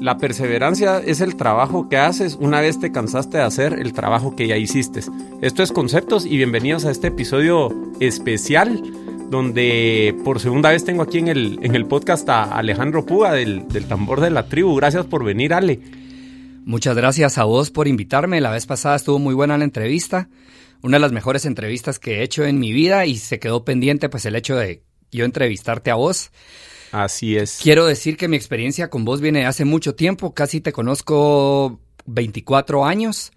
La perseverancia es el trabajo que haces una vez te cansaste de hacer el trabajo que ya hiciste. Esto es Conceptos y bienvenidos a este episodio especial donde por segunda vez tengo aquí en el, en el podcast a Alejandro Puga del, del Tambor de la Tribu. Gracias por venir, Ale. Muchas gracias a vos por invitarme. La vez pasada estuvo muy buena la entrevista. Una de las mejores entrevistas que he hecho en mi vida y se quedó pendiente pues el hecho de yo entrevistarte a vos. Así es. Quiero decir que mi experiencia con vos viene de hace mucho tiempo, casi te conozco 24 años.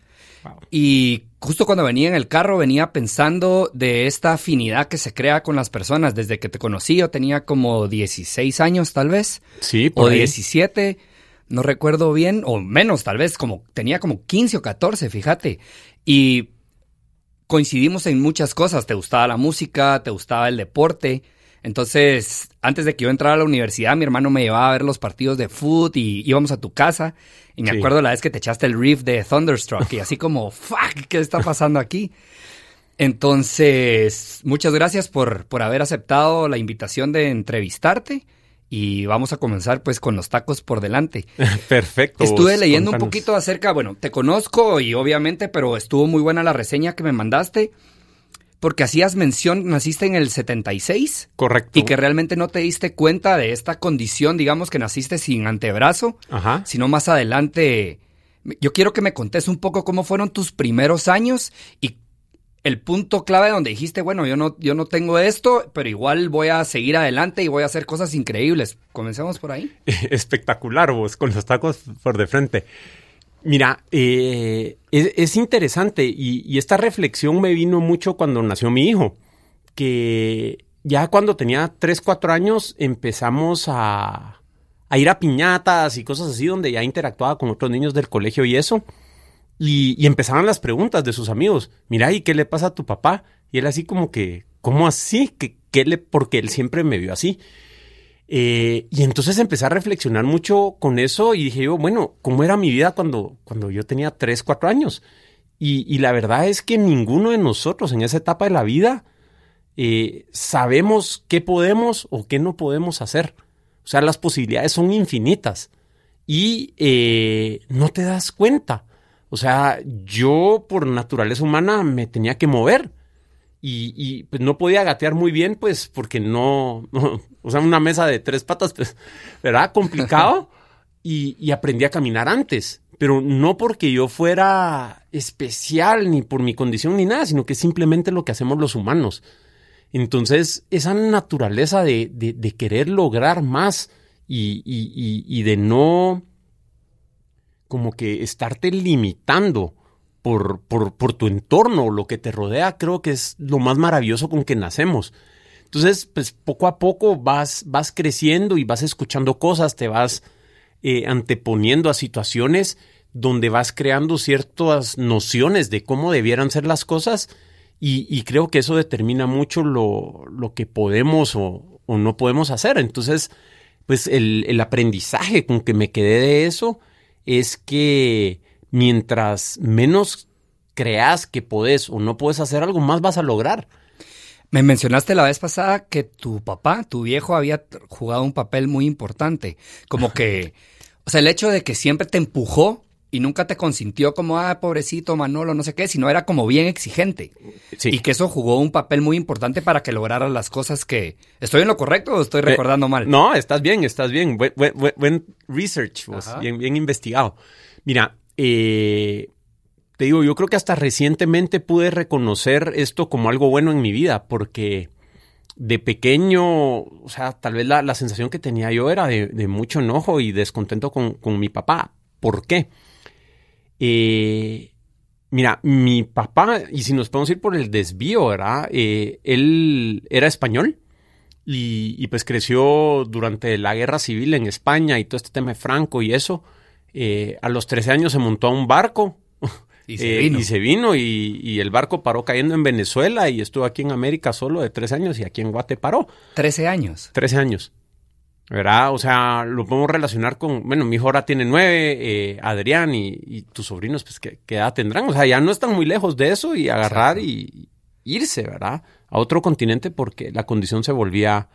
Y justo cuando venía en el carro venía pensando de esta afinidad que se crea con las personas. Desde que te conocí yo tenía como 16 años tal vez. Sí, por O 17, no recuerdo bien, o menos tal vez, como tenía como 15 o 14, fíjate. Y coincidimos en muchas cosas. Te gustaba la música, te gustaba el deporte. Entonces, antes de que yo entrara a la universidad, mi hermano me llevaba a ver los partidos de fútbol y íbamos a tu casa. Y me acuerdo la vez que te echaste el riff de Thunderstruck y así como, fuck, ¿qué está pasando aquí? Entonces, muchas gracias por, por haber aceptado la invitación de entrevistarte y vamos a comenzar pues con los tacos por delante. Perfecto. Estuve leyendo un poquito acerca, bueno, te conozco y obviamente, pero estuvo muy buena la reseña que me mandaste porque hacías mención, naciste en el 76. Correcto. Y que realmente no te diste cuenta de esta condición, digamos que naciste sin antebrazo, Ajá. sino más adelante. Yo quiero que me contes un poco cómo fueron tus primeros años y el punto clave donde dijiste, bueno, yo no, yo no tengo esto, pero igual voy a seguir adelante y voy a hacer cosas increíbles. Comencemos por ahí. Espectacular, vos, con los tacos por de frente. Mira, eh, es, interesante y, esta reflexión me vino mucho cuando nació mi hijo, que ya cuando tenía 3, 4 años empezamos a, a, ir a piñatas y cosas así donde ya interactuaba con otros niños del colegio y eso. Y, empezaban las preguntas de sus amigos. Mira, ¿y qué le pasa a tu papá? Y él así como que, ¿cómo así? ¿Qué, qué le, porque él siempre me vio así. Eh, y entonces empecé a reflexionar mucho con eso y dije yo, bueno, ¿cómo era mi vida cuando, cuando yo tenía 3, 4 años? Y, la verdad es que ninguno de nosotros en esa etapa de la vida eh, sabemos qué podemos o qué no podemos hacer. O sea, las posibilidades son infinitas y eh, no te das cuenta. O sea, yo por naturaleza humana me tenía que mover y, pues no podía gatear muy bien, pues porque no, o sea, una mesa de tres patas, pues, ¿verdad? Complicado. y, aprendí a caminar antes, pero no porque yo fuera especial, ni por mi condición, ni nada, sino que simplemente lo que hacemos los humanos. Entonces, esa naturaleza de, de, querer lograr más y, y de no como que estarte limitando por, por, tu entorno, lo que te rodea, creo que es lo más maravilloso con que nacemos. Entonces, pues poco a poco vas, vas creciendo y vas escuchando cosas, te vas eh, anteponiendo a situaciones donde vas creando ciertas nociones de cómo debieran ser las cosas y, creo que eso determina mucho lo, lo que podemos o, no podemos hacer. Entonces, pues el aprendizaje con que me quedé de eso es que mientras menos creas que podés o no puedes hacer algo, más vas a lograr. Me mencionaste la vez pasada que tu papá, tu viejo, había jugado un papel muy importante. Como que, o sea, el hecho de que siempre te empujó y nunca te consintió como, ah, pobrecito Manolo, no sé qué, sino era como bien exigente. Y que eso jugó un papel muy importante para que lograras las cosas que... ¿Estoy en lo correcto o estoy eh, recordando mal? No, estás bien, estás bien. Buen, research, bien, bien investigado. Mira, eh, te digo, yo creo que hasta recientemente pude reconocer esto como algo bueno en mi vida, porque de pequeño, o sea, tal vez la, sensación que tenía yo era de, mucho enojo y descontento con, mi papá. ¿Por qué? Eh, mira, mi papá, y si nos podemos ir por el desvío, ¿verdad? Eh, él era español y, pues creció durante la guerra civil en España y todo este tema de Franco y eso. Eh, a los 13 años se montó a un barco. Y se vino. Y, se vino y, el barco paró cayendo en Venezuela y estuvo aquí en América solo de 13 años y aquí en Guate paró. 13 años. 13 años. ¿Verdad? O sea, lo podemos relacionar con, bueno, mi hijo ahora tiene nueve, eh, Adrián y, tus sobrinos, pues, ¿qué, edad tendrán? O sea, ya no están muy lejos de eso y agarrar y irse, ¿verdad? A otro continente porque la condición se volvía,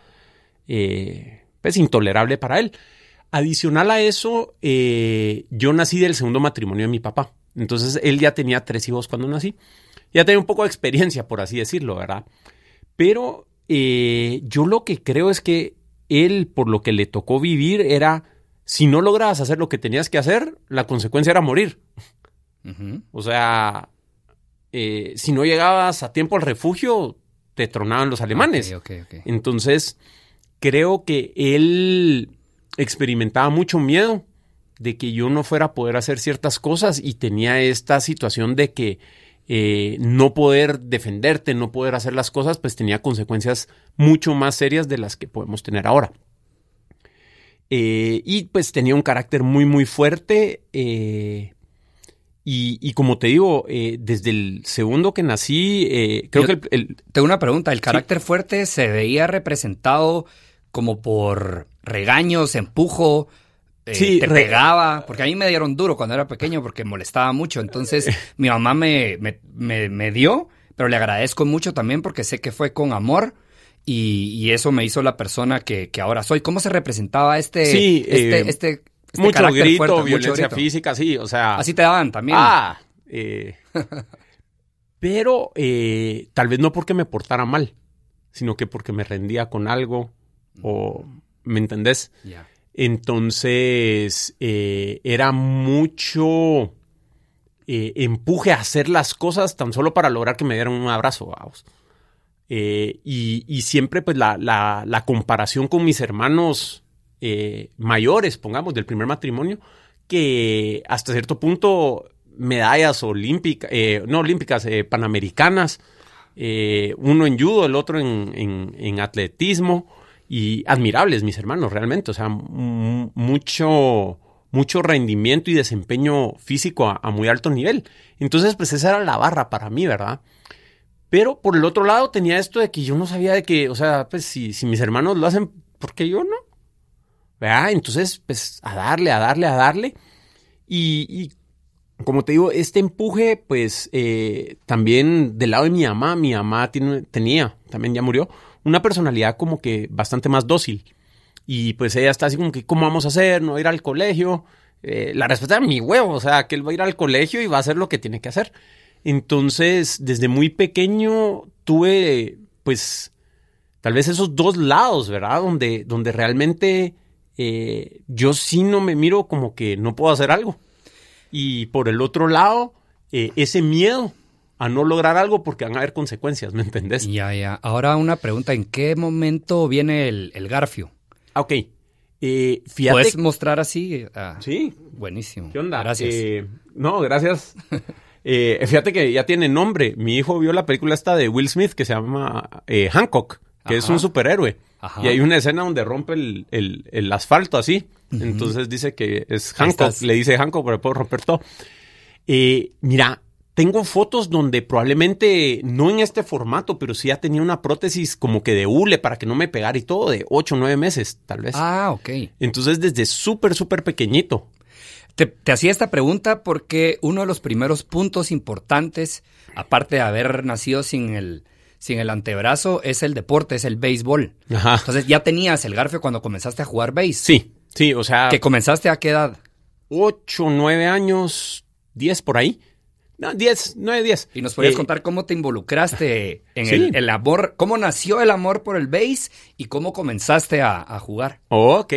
eh, pues, intolerable para él. Adicional a eso, eh, yo nací del segundo matrimonio de mi papá. Entonces él ya tenía tres hijos cuando nací. Ya tenía un poco de experiencia, por así decirlo, ¿verdad? Pero eh, yo lo que creo es que él, por lo que le tocó vivir, era, si no lograbas hacer lo que tenías que hacer, la consecuencia era morir. O sea, eh, si no llegabas a tiempo al refugio, te tronaban los alemanes. Entonces, creo que él experimentaba mucho miedo de que yo no fuera a poder hacer ciertas cosas y tenía esta situación de que eh, no poder defenderte, no poder hacer las cosas, pues tenía consecuencias mucho más serias de las que podemos tener ahora. Eh, y pues tenía un carácter muy, muy fuerte. Eh, y, como te digo, desde el segundo que nací, creo que el, Tengo una pregunta, ¿el carácter fuerte se veía representado como por regaños, empujo, eh, sí, te pegaba, porque a mí me dieron duro cuando era pequeño porque molestaba mucho. Entonces mi mamá me, me, dio, pero le agradezco mucho también porque sé que fue con amor. Y, eso me hizo la persona que, ahora soy. ¿Cómo se representaba este, sí, este, eh, este, este, mucho grito, violencia física, sí, o sea. Así te daban también. Ah, eh, pero tal vez no porque me portara mal, sino que porque me rendía con algo o ¿me entendés? Entonces, eh, era mucho eh, empuje a hacer las cosas tan solo para lograr que me dieran un abrazo, vamos. Eh, y, siempre, pues, la, la, comparación con mis hermanos mayores, pongamos, del primer matrimonio, que hasta cierto punto medallas olímpicas, no olímpicas, panamericanas, uno en judo, el otro en, en atletismo y admirables mis hermanos, realmente. O sea, mucho, mucho rendimiento y desempeño físico a, muy alto nivel. Entonces, pues esa era la barra para mí, ¿verdad? Pero por el otro lado tenía esto de que yo no sabía de que, o sea, pues si, mis hermanos lo hacen, ¿por qué yo no? ¿Verdad? Entonces, pues a darle, a darle, a darle. Y, como te digo, este empuje, pues eh, también del lado de mi mamá, mi mamá tiene, tenía, también ya murió, una personalidad como que bastante más dócil. Y pues ella está así como que, ¿cómo vamos a hacer? ¿No ir al colegio? Eh, la respuesta es mi huevo, o sea, que él va a ir al colegio y va a hacer lo que tiene que hacer. Entonces, desde muy pequeño tuve, pues, tal vez esos dos lados, ¿verdad? Donde, donde realmente eh, yo sí no me miro como que no puedo hacer algo. Y por el otro lado, eh, ese miedo a no lograr algo porque van a haber consecuencias, ¿me entendés? Ya, ya. Ahora una pregunta, ¿en qué momento viene el, garfio? Ah, ok. Eh, ¿Puedes mostrar así? Ah, sí. Buenísimo. ¿Qué onda? Gracias. Eh, no, gracias. Eh, fíjate que ya tiene nombre. Mi hijo vio la película esta de Will Smith que se llama Hancock, que es un superhéroe. Y hay una escena donde rompe el, asfalto así. Entonces dice que es Hancock. Le dice Hancock, pero puedo romper todo. mira, tengo fotos donde probablemente no en este formato, pero sí ya tenía una prótesis como que de hule para que no me pegara y todo, de 8 o 9 meses, tal vez. Ah, ok. Entonces, desde súper, súper pequeñito. Te, hacía esta pregunta porque uno de los primeros puntos importantes, aparte de haber nacido sin el, sin el antebrazo, es el deporte, es el béisbol. Ajá. Entonces, ¿ya tenías el garfio cuando comenzaste a jugar béis? Sí, sí, o sea... ¿Que comenzaste a qué edad? 8, 9 años, 10 por ahí. No, 10, 9, 10. ¿Y nos podrías eh, contar cómo te involucraste en el, amor, cómo nació el amor por el base y cómo comenzaste a, jugar? Oh, ok.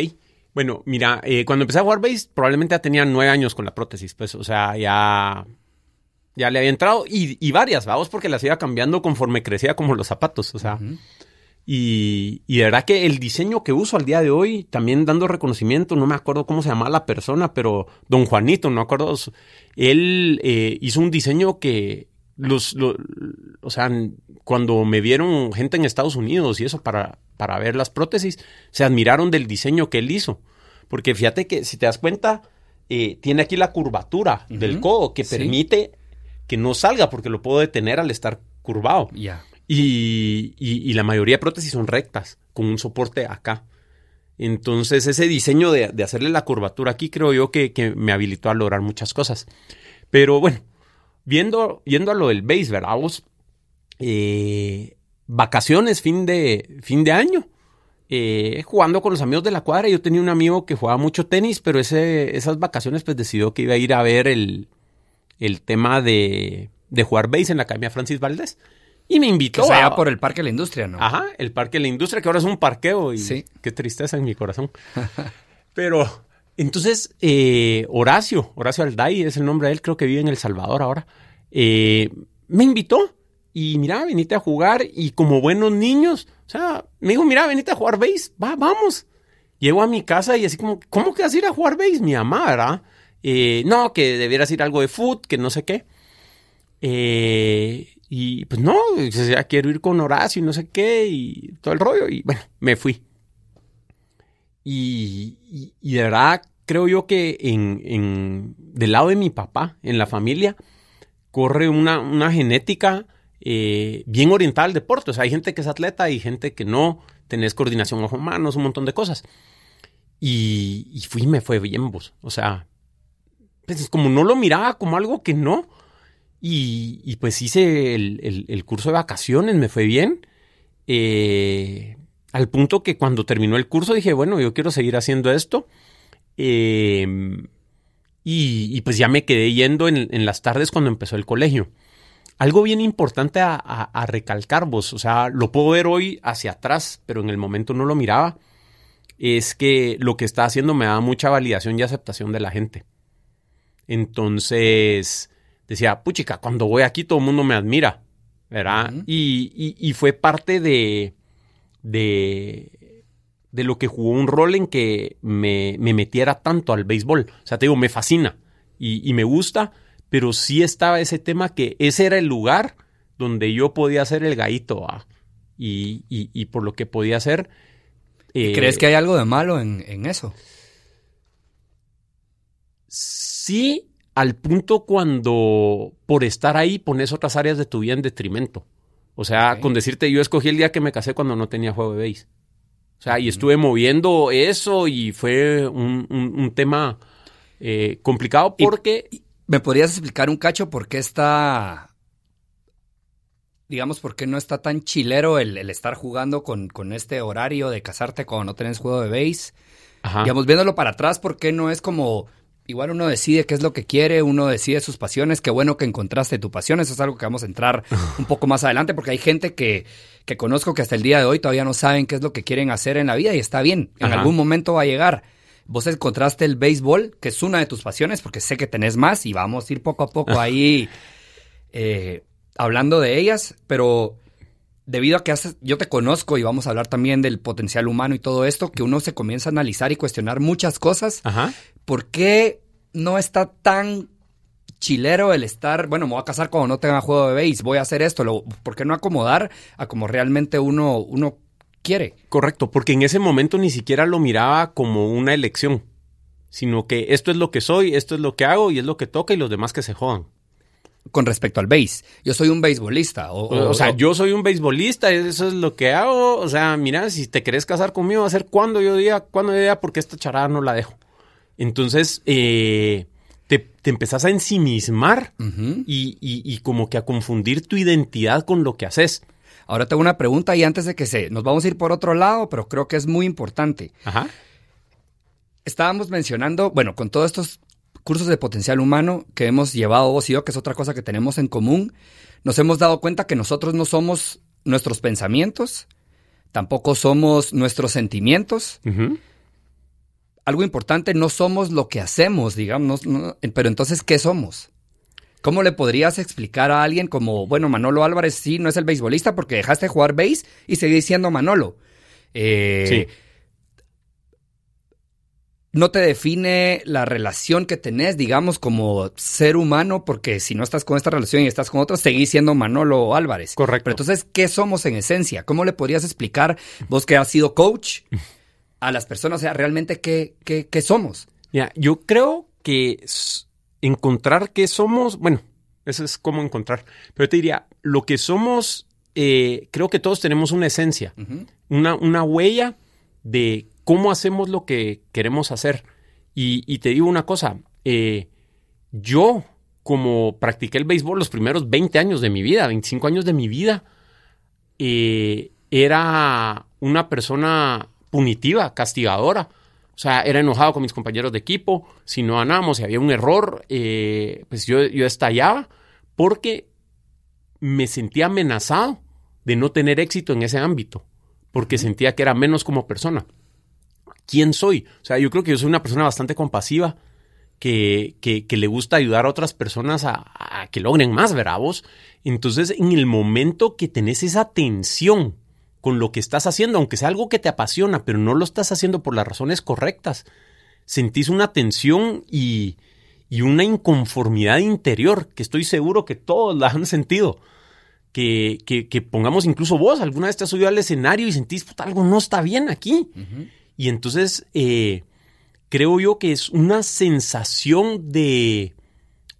Bueno, mira, eh, cuando empecé a jugar base probablemente ya tenía nueve años con la prótesis, pues, o sea, ya, ya le había entrado y, varias, vamos, porque las iba cambiando conforme crecía como los zapatos, o sea. Y, y, de verdad que el diseño que uso al día de hoy, también dando reconocimiento, no me acuerdo cómo se llamaba la persona, pero don Juanito, no me acuerdo, él eh, hizo un diseño que los, o sea, cuando me vieron gente en Estados Unidos y eso para, para ver las prótesis, se admiraron del diseño que él hizo. Porque fíjate que si te das cuenta, eh, tiene aquí la curvatura del codo que permite que no salga porque lo puedo detener al estar curvado. Ya. Y, la mayoría de prótesis son rectas, con un soporte acá. Entonces, ese diseño de, hacerle la curvatura aquí creo yo que, me habilitó a lograr muchas cosas. Pero bueno, viendo, viendo a lo del base, ¿verdad? Eh, vacaciones, fin de, fin de año. eh, jugando con los amigos de la cuadra. Yo tenía un amigo que jugaba mucho tenis, pero ese, esas vacaciones pues decidió que iba a ir a ver el, el tema de, de jugar base en la Academia Francis Valdés. Y me invitó. O sea, por el Parque de la Industria, ¿no? Ajá, el Parque de la Industria, que ahora es un parqueo. Y Sí. Qué tristeza en mi corazón. Pero, entonces, eh, Horacio, Horacio Alday es el nombre de él, creo que vive en El Salvador ahora, eh, me invitó. Y mira, venite a jugar. Y como buenos niños, o sea, me dijo, mira, venite a jugar base. Va, vamos. Llego a mi casa y así como, ¿cómo que vas a ir a jugar base? Mi mamá, ¿verdad? Eh, no, que debieras ir algo de foot, que no sé qué. Eh, y pues no, ya quiero ir con Horacio y no sé qué, y todo el rollo. Y bueno, me fui. Y, y- de verdad creo yo que en, en- del lado de mi papá, en la familia, corre una, una genética eh, bien orientada al deporte. O sea, hay gente que es atleta y gente que no. Tenés coordinación ojo-manos, un montón de cosas. Y, y fui me fue bien, vos. O sea, pues como no lo miraba como algo que no. Y, pues hice el, curso de vacaciones, me fue bien. Eh, al punto que cuando terminó el curso dije, bueno, yo quiero seguir haciendo esto. Eh, y, pues ya me quedé yendo en, las tardes cuando empezó el colegio. Algo bien importante a, a- a recalcar vos, o sea, lo puedo ver hoy hacia atrás, pero en el momento no lo miraba, es que lo que está haciendo me da mucha validación y aceptación de la gente. Entonces, decía, puchica, cuando voy aquí todo el mundo me admira, ¿verdad? Y, y- y fue parte de, de, de lo que jugó un rol en que me, me metiera tanto al béisbol. O sea, te digo, me fascina y, y me gusta, pero sí estaba ese tema que ese era el lugar donde yo podía hacer el gaito, y- y por lo que podía hacer... eh, ¿Crees que hay algo de malo en, en eso? Sí, al punto cuando por estar ahí pones otras áreas de tu vida en detrimento. O sea, con decirte, yo escogí el día que me casé cuando no tenía juego de base. O sea, y estuve moviendo eso y fue un, un- un tema eh, complicado Y- porque... ¿Me podrías explicar un cacho por qué está, digamos, por qué no está tan chilero el, el estar jugando con, con este horario de casarte cuando no tenés juego de base? Ajá. Digamos, viéndolo para atrás, ¿por qué no es como, igual uno decide qué es lo que quiere, uno decide sus pasiones, qué bueno que encontraste tu pasión, eso es algo que vamos a entrar un poco más adelante, porque hay gente que, que conozco que hasta el día de hoy todavía no saben qué es lo que quieren hacer en la vida y está bien, en Ajá. algún momento va a llegar. Vos encontraste el béisbol, que es una de tus pasiones, porque sé que tenés más y vamos a ir poco a poco ahí eh, hablando de ellas, pero debido a que haces- yo te conozco y vamos a hablar también del potencial humano y todo esto, que uno se comienza a analizar y cuestionar muchas cosas, Ajá. ¿por qué no está tan chilero el estar, bueno, me voy a casar cuando no tenga juego de base, voy a hacer esto, lo- ¿por qué no acomodar a como realmente uno, uno quiere? Correcto, porque en ese momento ni siquiera lo miraba como una elección, sino que esto es lo que soy, esto es lo que hago y es lo que toca y los demás que se jodan. Con respecto al base, yo soy un beisbolista. O, O, o sea, o- yo soy un beisbolista, eso es lo que hago. O sea, mira, si te querés casar conmigo, va a ser cuando yo diga, cuando yo diga, porque esta charada no la dejo. Entonces, eh, te, te empezás a ensimismar y- y como que a confundir tu identidad con lo que haces. Ahora tengo una pregunta y antes de que se, nos vamos a ir por otro lado, pero creo que es muy importante. Ajá. Estábamos mencionando, bueno, con todos estos cursos de potencial humano que hemos llevado vos y yo, que es otra cosa que tenemos en común, nos hemos dado cuenta que nosotros no somos nuestros pensamientos, tampoco somos nuestros sentimientos. Algo importante, no somos lo que hacemos, digamos, no- pero entonces, ¿qué somos? ¿Cómo le podrías explicar a alguien como, bueno, Manolo Álvarez sí no es el beisbolista porque dejaste de jugar base y seguís siendo Manolo? Eh, Sí. No te define la relación que tenés, digamos, como ser humano, porque si no estás con esta relación y estás con otra, seguís siendo Manolo Álvarez. Correcto. Pero entonces, ¿qué somos en esencia? ¿Cómo le podrías explicar, vos que has sido coach, a las personas, o sea, realmente qué, qué, qué somos? Yo creo que encontrar qué somos, bueno, eso es como encontrar, pero te diría, lo que somos, eh, creo que todos tenemos una esencia, una, una huella de cómo hacemos lo que queremos hacer. Y, y te digo una cosa, eh, yo como practiqué el béisbol los primeros 20 años de mi vida, 25 años de mi vida, eh, era una persona punitiva, castigadora. O sea, era enojado con mis compañeros de equipo. Si no ganábamos, si había un error, eh, pues yo, yo estallaba porque me sentía amenazado de no tener éxito en ese ámbito, porque sentía que era menos como persona. ¿Quién soy? O sea, yo creo que yo soy una persona bastante compasiva, que, que, le gusta ayudar a otras personas a, que logren más, ¿verdad vos? Entonces, en el momento que tenés esa tensión con lo que estás haciendo, aunque sea algo que te apasiona, pero no lo estás haciendo por las razones correctas, sentís una tensión y, y una inconformidad interior que estoy seguro que todos la han sentido. Que, que, pongamos incluso vos, alguna vez te has subido al escenario y sentís, puta, algo no está bien aquí. Y entonces eh, creo yo que es una sensación de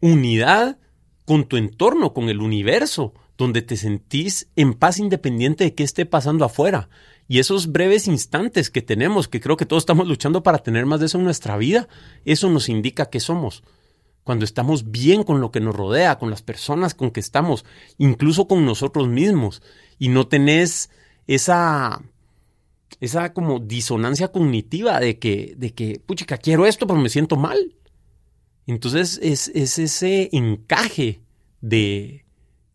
unidad con tu entorno, con el universo, donde te sentís en paz independiente de qué esté pasando afuera. Y esos breves instantes que tenemos, que creo que todos estamos luchando para tener más de eso en nuestra vida, eso nos indica que somos cuando estamos bien con lo que nos rodea, con las personas con que estamos, incluso con nosotros mismos, y no tenés esa, esa como disonancia cognitiva de que, de que, puchica, quiero esto, pero me siento mal. Entonces es, ese encaje de,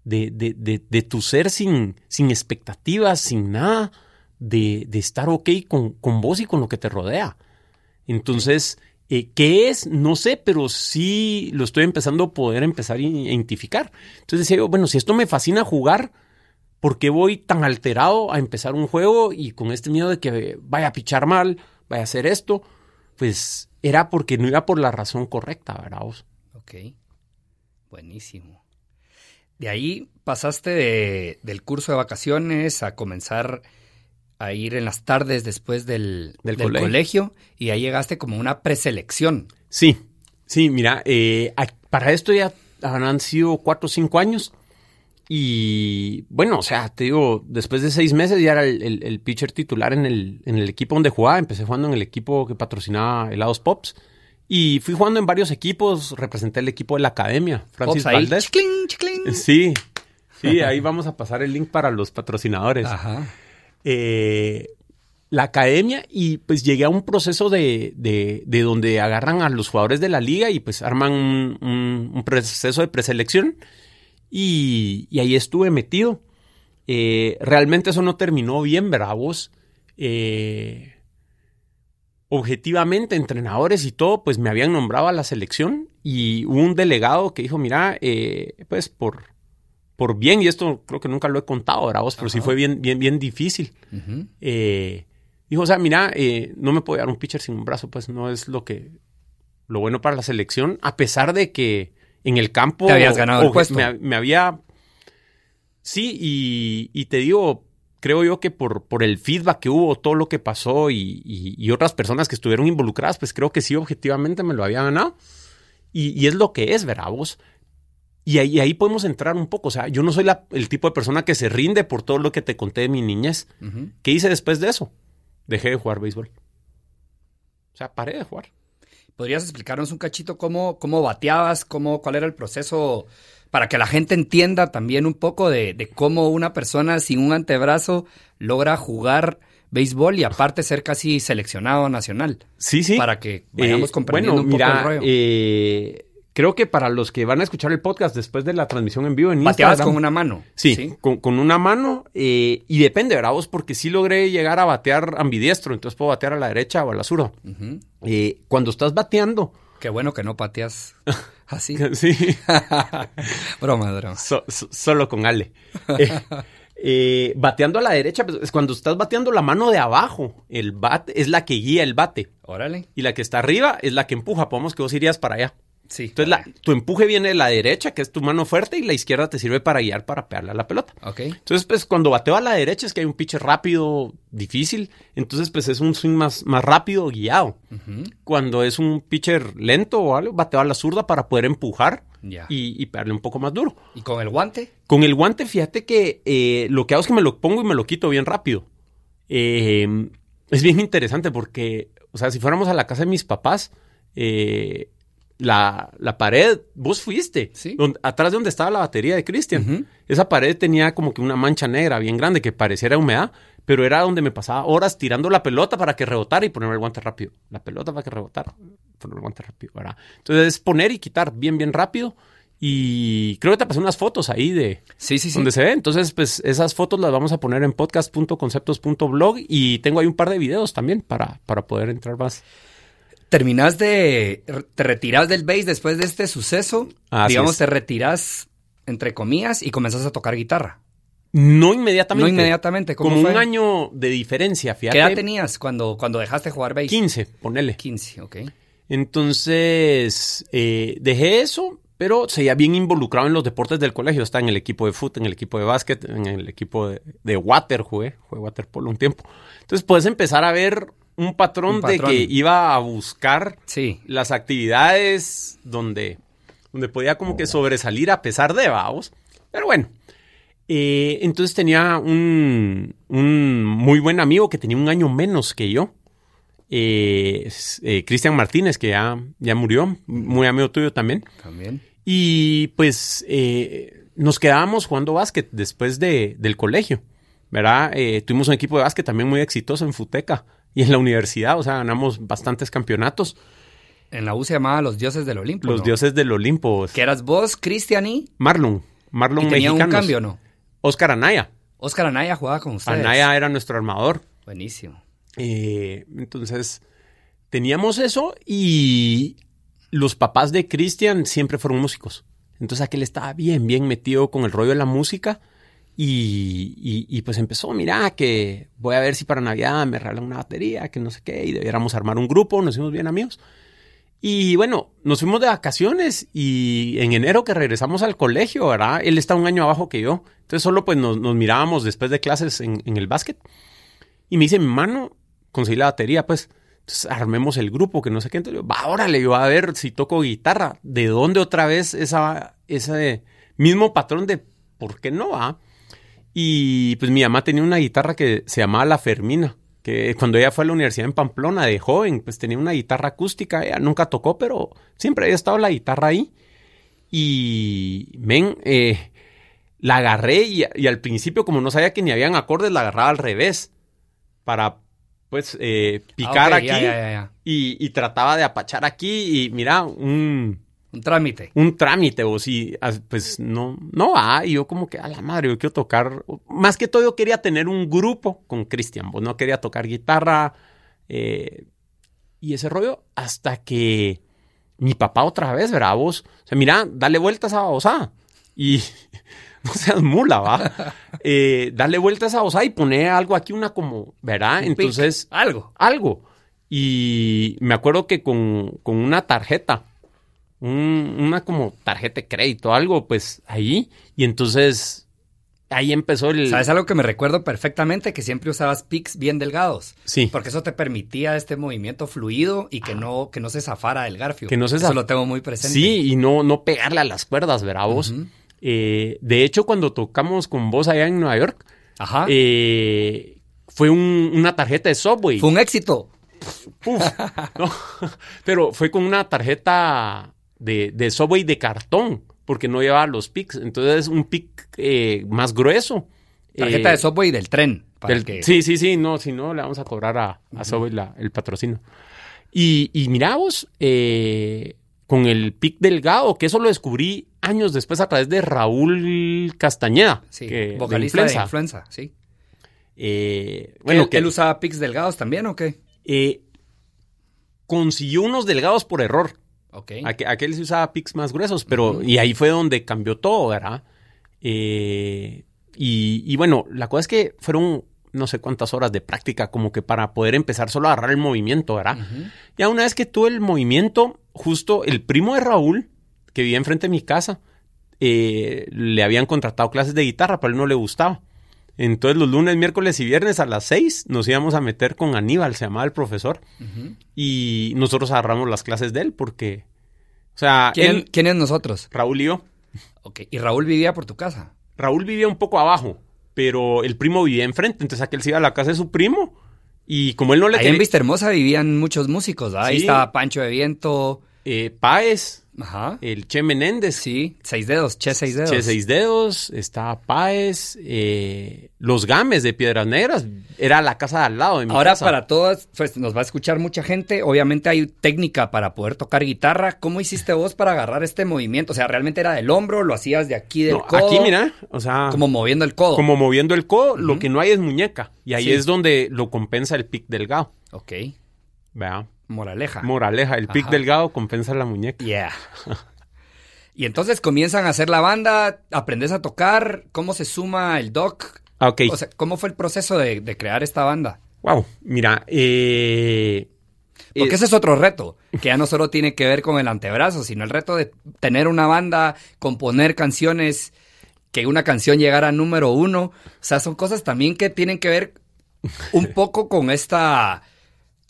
de, de, de, tu ser sin, sin expectativas, sin nada, de, estar ok con, con vos y con lo que te rodea. Entonces, eh, ¿Qué es? No sé, pero sí lo estoy empezando a poder empezar a identificar. Entonces decía yo, bueno, si esto me fascina jugar, ¿por qué voy tan alterado a empezar un juego y con este miedo de que vaya a pichar mal, vaya a hacer esto? Pues era porque no iba por la razón correcta, ¿verdad? Ok, buenísimo. De ahí pasaste del curso de vacaciones a comenzar a ir en las tardes después del, colegio. y ahí llegaste como una preselección. Sí, sí, mira, eh, para esto ya han sido cuatro o cinco años. Y bueno, o sea, te digo, después de seis meses ya era el, pitcher titular en el, en el equipo donde jugaba. Empecé jugando en el equipo que patrocinaba helados Pops. Y fui jugando en varios equipos, representé el equipo de la academia, Francis Valdés. Sí, sí, ahí vamos a pasar el link para los patrocinadores. Ajá. Eh, la academia y pues llegué a un proceso de, de, donde agarran a los jugadores de la liga y pues arman un, proceso de preselección y, ahí estuve metido. Eh, realmente eso no terminó bien, bravos. Eh, objetivamente, entrenadores y todo, pues me habían nombrado a la selección y hubo un delegado que dijo, mira, pues por, por bien, y esto creo que nunca lo he contado, ¿verdad? Vos, pero sí fue bien, bien, bien difícil. Eh, dijo, o sea, mira, eh, no me puedo dar un pitcher sin un brazo, pues no es lo que, lo bueno para la selección, a pesar de que en el campo... Te habías ganado el puesto. Me, había... Sí, y, te digo, creo yo que por, por el feedback que hubo, todo lo que pasó y, otras personas que estuvieron involucradas, pues creo que sí, objetivamente me lo había ganado. Y, es lo que es, ¿verdad? Vos. Y ahí, podemos entrar un poco. O sea, yo no soy el tipo de persona que se rinde por todo lo que te conté de mi niñez. ¿Qué hice después de eso? Dejé de jugar béisbol. O sea, paré de jugar. ¿Podrías explicarnos un cachito cómo, cómo bateabas, cómo, cuál era el proceso para que la gente entienda también un poco de, cómo una persona sin un antebrazo logra jugar béisbol y aparte ser casi seleccionado nacional? Sí, sí. Para que vayamos eh, comprendiendo un poco el rollo. Eh, creo que para los que van a escuchar el podcast después de la transmisión en vivo en Bateabas con una mano. Sí, Con, una mano. Eh, y depende, ¿verdad? Vos, porque sí logré llegar a batear ambidiestro, entonces puedo batear a la derecha o a la zurda. Eh, cuando estás bateando. Qué bueno que no pateas así. sí. broma, broma. solo con Ale. Eh, bateando a la derecha, pues, cuando estás bateando la mano de abajo, el bat es la que guía el bate. Órale. Y la que está arriba es la que empuja. Podemos que vos irías para allá. Entonces, tu empuje viene de la derecha, que es tu mano fuerte, y la izquierda te sirve para guiar, para pegarle a la pelota. Ok. Entonces, pues, cuando bateo a la derecha es que hay un pitcher rápido, difícil. Entonces, pues, es un swing más, más rápido, guiado. Cuando es un pitcher lento o algo, bateo a la zurda para poder empujar y, pegarle un poco más duro. ¿Y con el guante? Con el guante, fíjate que eh, lo que hago es que me lo pongo y me lo quito bien rápido. Eh, es bien interesante porque, o sea, si fuéramos a la casa de mis papás, eh, la, la pared, vos fuiste, ¿Sí? atrás de donde estaba la batería de Cristian. Esa pared tenía como que una mancha negra bien grande que pareciera humedad, pero era donde me pasaba horas tirando la pelota para que rebotara y poner el guante rápido. La pelota para que rebotara, poner el guante rápido, ¿verdad? Entonces es poner y quitar bien, bien rápido. Y creo que te pasé unas fotos ahí de Sí, sí, sí. donde se ve. Entonces, pues esas fotos las vamos a poner en podcast.conceptos.blog y tengo ahí un par de videos también para, para poder entrar más. Terminas de. Te retiras del bass después de este suceso. Así digamos, es. te retiras, entre comillas, y comenzas a tocar guitarra. No inmediatamente. No inmediatamente. ¿Cómo Como fue? un año de diferencia, fíjate. ¿Qué edad tenías cuando, cuando dejaste de jugar bass? 15, ponele. 15, ok. Entonces, eh, dejé eso, pero seguía bien involucrado en los deportes del colegio. Estaba en el equipo de fútbol, en el equipo de básquet, en el equipo de, de water, jugué, jugué waterpolo un tiempo. Entonces, puedes empezar a ver un patrón, Un patrón. de que iba a buscar Sí. las actividades donde, donde podía como que sobresalir a pesar de vamos. Pero bueno, eh, entonces tenía un, un muy buen amigo que tenía un año menos que yo. Eh, eh, Cristian Martínez, que ya, ya murió, muy amigo tuyo también. También. Y pues nos quedábamos jugando básquet después de, del colegio, ¿verdad? Eh, tuvimos un equipo de básquet también muy exitoso en Futeca y en la universidad, o sea, ganamos bastantes campeonatos. En la U se llamaba Los Dioses del Olimpo. Los ¿no? dioses del Olimpo. Que eras vos, Cristian y. Marlon, Marlon Y tenía un cambio, ¿no? Oscar Anaya. Oscar Anaya jugaba con ustedes. Anaya era nuestro armador. Buenísimo. Eh, entonces, teníamos eso y los papás de Cristian siempre fueron músicos. Entonces aquel estaba bien, bien metido con el rollo de la música y, pues empezó, mira, que voy a ver si para Navidad me regalan una batería, que no sé qué, y debiéramos armar un grupo, nos hicimos bien amigos. Y bueno, nos fuimos de vacaciones y en enero que regresamos al colegio, ¿verdad? Él está un año abajo que yo. Entonces solo pues nos, mirábamos después de clases en, el básquet. Y me dice, mi mano, conseguí la batería, pues. Armemos el grupo, que no sé qué. Entonces, va, órale, yo a ver si toco guitarra. ¿De dónde otra vez esa, ese mismo patrón de por qué no va? Y pues mi mamá tenía una guitarra que se llamaba La Fermina, que cuando ella fue a la universidad en Pamplona de joven, pues tenía una guitarra acústica, ella nunca tocó, pero siempre había estado la guitarra ahí. Y, men, eh, la agarré y, y al principio, como no sabía que ni habían acordes, la agarraba al revés para, pues, eh, picar Ah, ok, aquí ya, ya, ya, ya. Y, y trataba de apachar aquí y mira, un, Un trámite. un trámite o si, pues no, no va. Y yo como que a la madre, yo quiero tocar. Más que todo yo quería tener un grupo con Cristian, pues no quería tocar guitarra eh, y ese rollo hasta que mi papá otra vez, ¿verdad? Vos, o sea, mira, dale vueltas a esa. Y no seas mula, va. Eh, dale vueltas a esa y pone algo aquí, una como, ¿verdad? Un pic, Entonces, Algo. algo. Y me acuerdo que con, con una tarjeta, un- una como tarjeta de crédito, algo, pues ahí. Y entonces ahí empezó el... ¿Sabes algo que me recuerdo perfectamente? Que siempre usabas pics bien delgados. Sí. Porque eso te permitía este movimiento fluido y que no, que no se zafara del garfio. Que no se Eso zaf- lo tengo muy presente. Sí, y no, no pegarle a las cuerdas, ¿verdad vos? Eh, de hecho, cuando tocamos con vos allá en Nueva York, Ajá. eh, fue un- una tarjeta de Subway. Fue un éxito. No. Pero fue con una tarjeta de, de Subway de cartón, porque no llevaba los pics. Entonces, un pic eh, más grueso. Tarjeta Eh, de Subway del tren. Para del- que... Sí, sí, sí, no, si no, le vamos a cobrar a, a Subway la- el patrocinio. Y, y mirá vos, eh, con el pic delgado, que eso lo descubrí años después a través de Raúl Castañeda, Sí, que- vocalista de Influenza. influenza, sí. Eh, Bueno, bueno, ¿Él, que él usaba pics delgados también o qué? eh, consiguió unos delgados por error. Ok. Aqu- aquel se usaba pics más gruesos, pero y ahí fue donde cambió todo, ¿verdad? Eh, y, y bueno, la cosa es que fueron no sé cuántas horas de práctica como que para poder empezar solo a agarrar el movimiento, ¿verdad? Ujú. Ya una vez que tuve el movimiento, justo el primo de Raúl, que vivía enfrente de mi casa, eh, le habían contratado clases de guitarra, pero a él no le gustaba. Entonces los lunes, miércoles y viernes a las seis nos íbamos a meter con Aníbal, se llamaba el profesor, y nosotros agarramos las clases de él porque, o sea, ¿Quién, él, quién es nosotros? Raúl y yo. Ok. Y Raúl vivía por tu casa. Raúl vivía un poco abajo, pero el primo vivía enfrente, entonces aquel se iba a la casa de su primo y como él no le Ahí en. Vista Hermosa vivían muchos músicos. Ahí estaba Pancho de Viento. Eh, Páez, Ajá. el Che Menéndez, Sí, seis dedos, che seis dedos. Che Seis Dedos, estaba Páez, eh, Los Games de Piedras Negras, era la casa de al lado de mi Ahora casa. para todas, pues nos va a escuchar mucha gente. Obviamente hay técnica para poder tocar guitarra. ¿Cómo hiciste vos para agarrar este movimiento? O sea, realmente era del hombro, lo hacías de aquí del No, codo. aquí mira, o sea, Como moviendo el codo. como moviendo el codo, lo que no hay es muñeca. Y ahí Sí. es donde lo compensa el pic delgado. Ok. ¿verdad? Moraleja. Moraleja, el pic delgado compensa la muñeca. Yeah. y entonces comienzan a hacer la banda, aprendes a tocar, ¿cómo se suma el doc? Ok. O sea, ¿cómo fue el proceso de, de crear esta banda? wow, mira, eh, Porque eh, ese es otro reto, que ya no solo tiene que ver con el antebrazo, sino el reto de tener una banda, componer canciones, que una canción llegara a número uno. O sea, son cosas también que tienen que ver un poco con esta,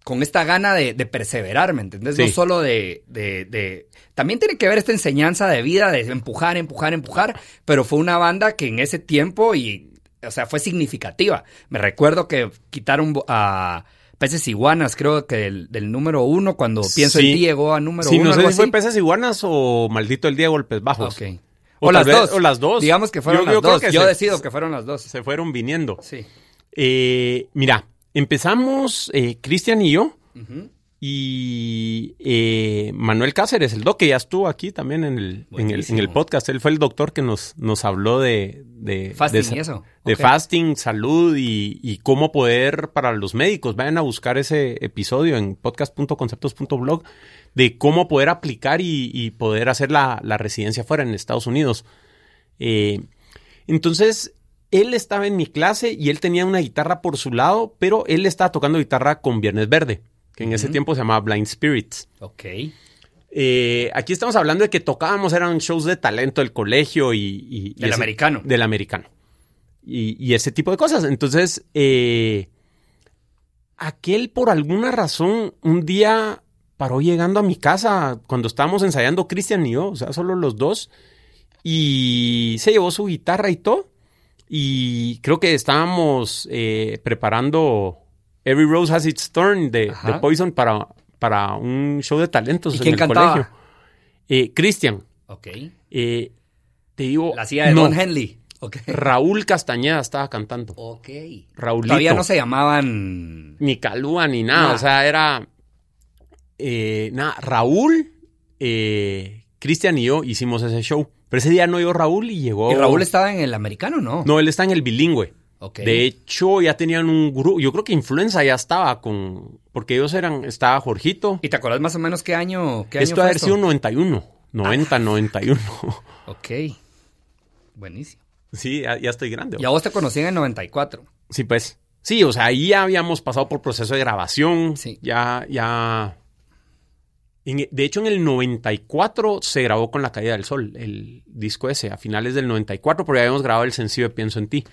con esta gana de, de perseverar, ¿me entendés? No Sí. solo de, de, de- También tiene que ver esta enseñanza de vida, de empujar, empujar, empujar, pero fue una banda que en ese tiempo y... O sea, fue significativa. Me recuerdo que quitaron a Peces Iguanas, creo que del, del número uno, cuando pienso Sí. en ti llegó a número sí, uno. no sé fue peces iguanas o maldito el día golpes bajos. Ok. O O, las vez- dos. o las dos. Digamos que fueron Yo- las dos. que Yo se- decido que fueron las dos. Se fueron viniendo. Sí. Eh, mira, empezamos eh, Cristian y yo y eh, Manuel Cáceres, el doc, que ya estuvo aquí también en el, en el, en el Buenísimo. podcast. Él fue el doctor que nos, nos habló de... de Fasting de eso. De fasting, salud y, y cómo poder para los médicos. Vayan a buscar ese episodio en podcast.conceptos.blog de cómo poder aplicar y, y poder hacer la, la residencia fuera en Estados Unidos. Eh, entonces, él estaba en mi clase y él tenía una guitarra por su lado, pero él estaba tocando guitarra con Viernes Verde, que en ese tiempo se llamaba Blind Spirits. Ok. Eh, aquí estamos hablando de que tocábamos, eran shows de talento del colegio y... y- y Del ese- americano. Del americano. Y, y ese tipo de cosas. Entonces, eh, aquel por alguna razón un día paró llegando a mi casa cuando estábamos ensayando Cristian y yo, o sea, solo los dos, y se llevó su guitarra y todo. Y creo que estábamos eh, preparando Every Rose Has Its Thorn de, Poison para, para un show de talentos ¿Y en quién el cantaba? colegio. Eh, Cristian, Ok. eh, te digo... La silla de no, Don Henley. Ok. Raúl Castañeda estaba cantando. Ok. Raulito. Todavía no se llamaban. Ni Calúa ni nada. Nada. O sea, era. eh, nada, Raúl, Cristian y yo hicimos ese show. Pero ese día no llegó Raúl y llegó. ¿Y Raúl estaba en el americano no? No, él está en el bilingüe. Ok. De hecho, ya tenían un grupo. Yo creo que Influenza ya estaba con. Porque ellos eran. Estaba Jorgito. ¿Y te acuerdas más o menos qué año? Qué Esto año ha haber sido 91. 90, 91. Ok. Buenísimo. sí, ya, ya estoy grande. Y a vos te conocí en el 94. Sí, pues. Sí, o sea, ahí ya habíamos pasado por proceso de grabación. Sí. Ya, ya. En- de hecho, en el 94 se grabó con La Caída del Sol, el disco ese, a finales del 94, porque habíamos grabado el sencillo de Pienso en ti.